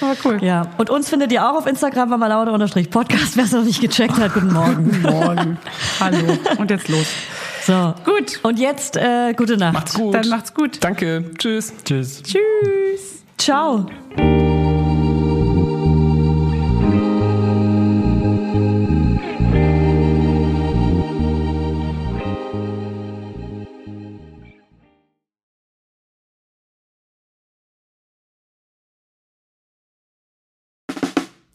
Aber cool. Ja. Und uns findet ihr auch auf Instagram, bei malaude-podcast. Wer es noch nicht gecheckt hat, guten Morgen. Morgen. Hallo. Und jetzt los. So. Gut. Und jetzt äh, gute Nacht. Macht's gut. Dann macht's gut. Danke. Tschüss. Tschüss. Tschüss. Ciao.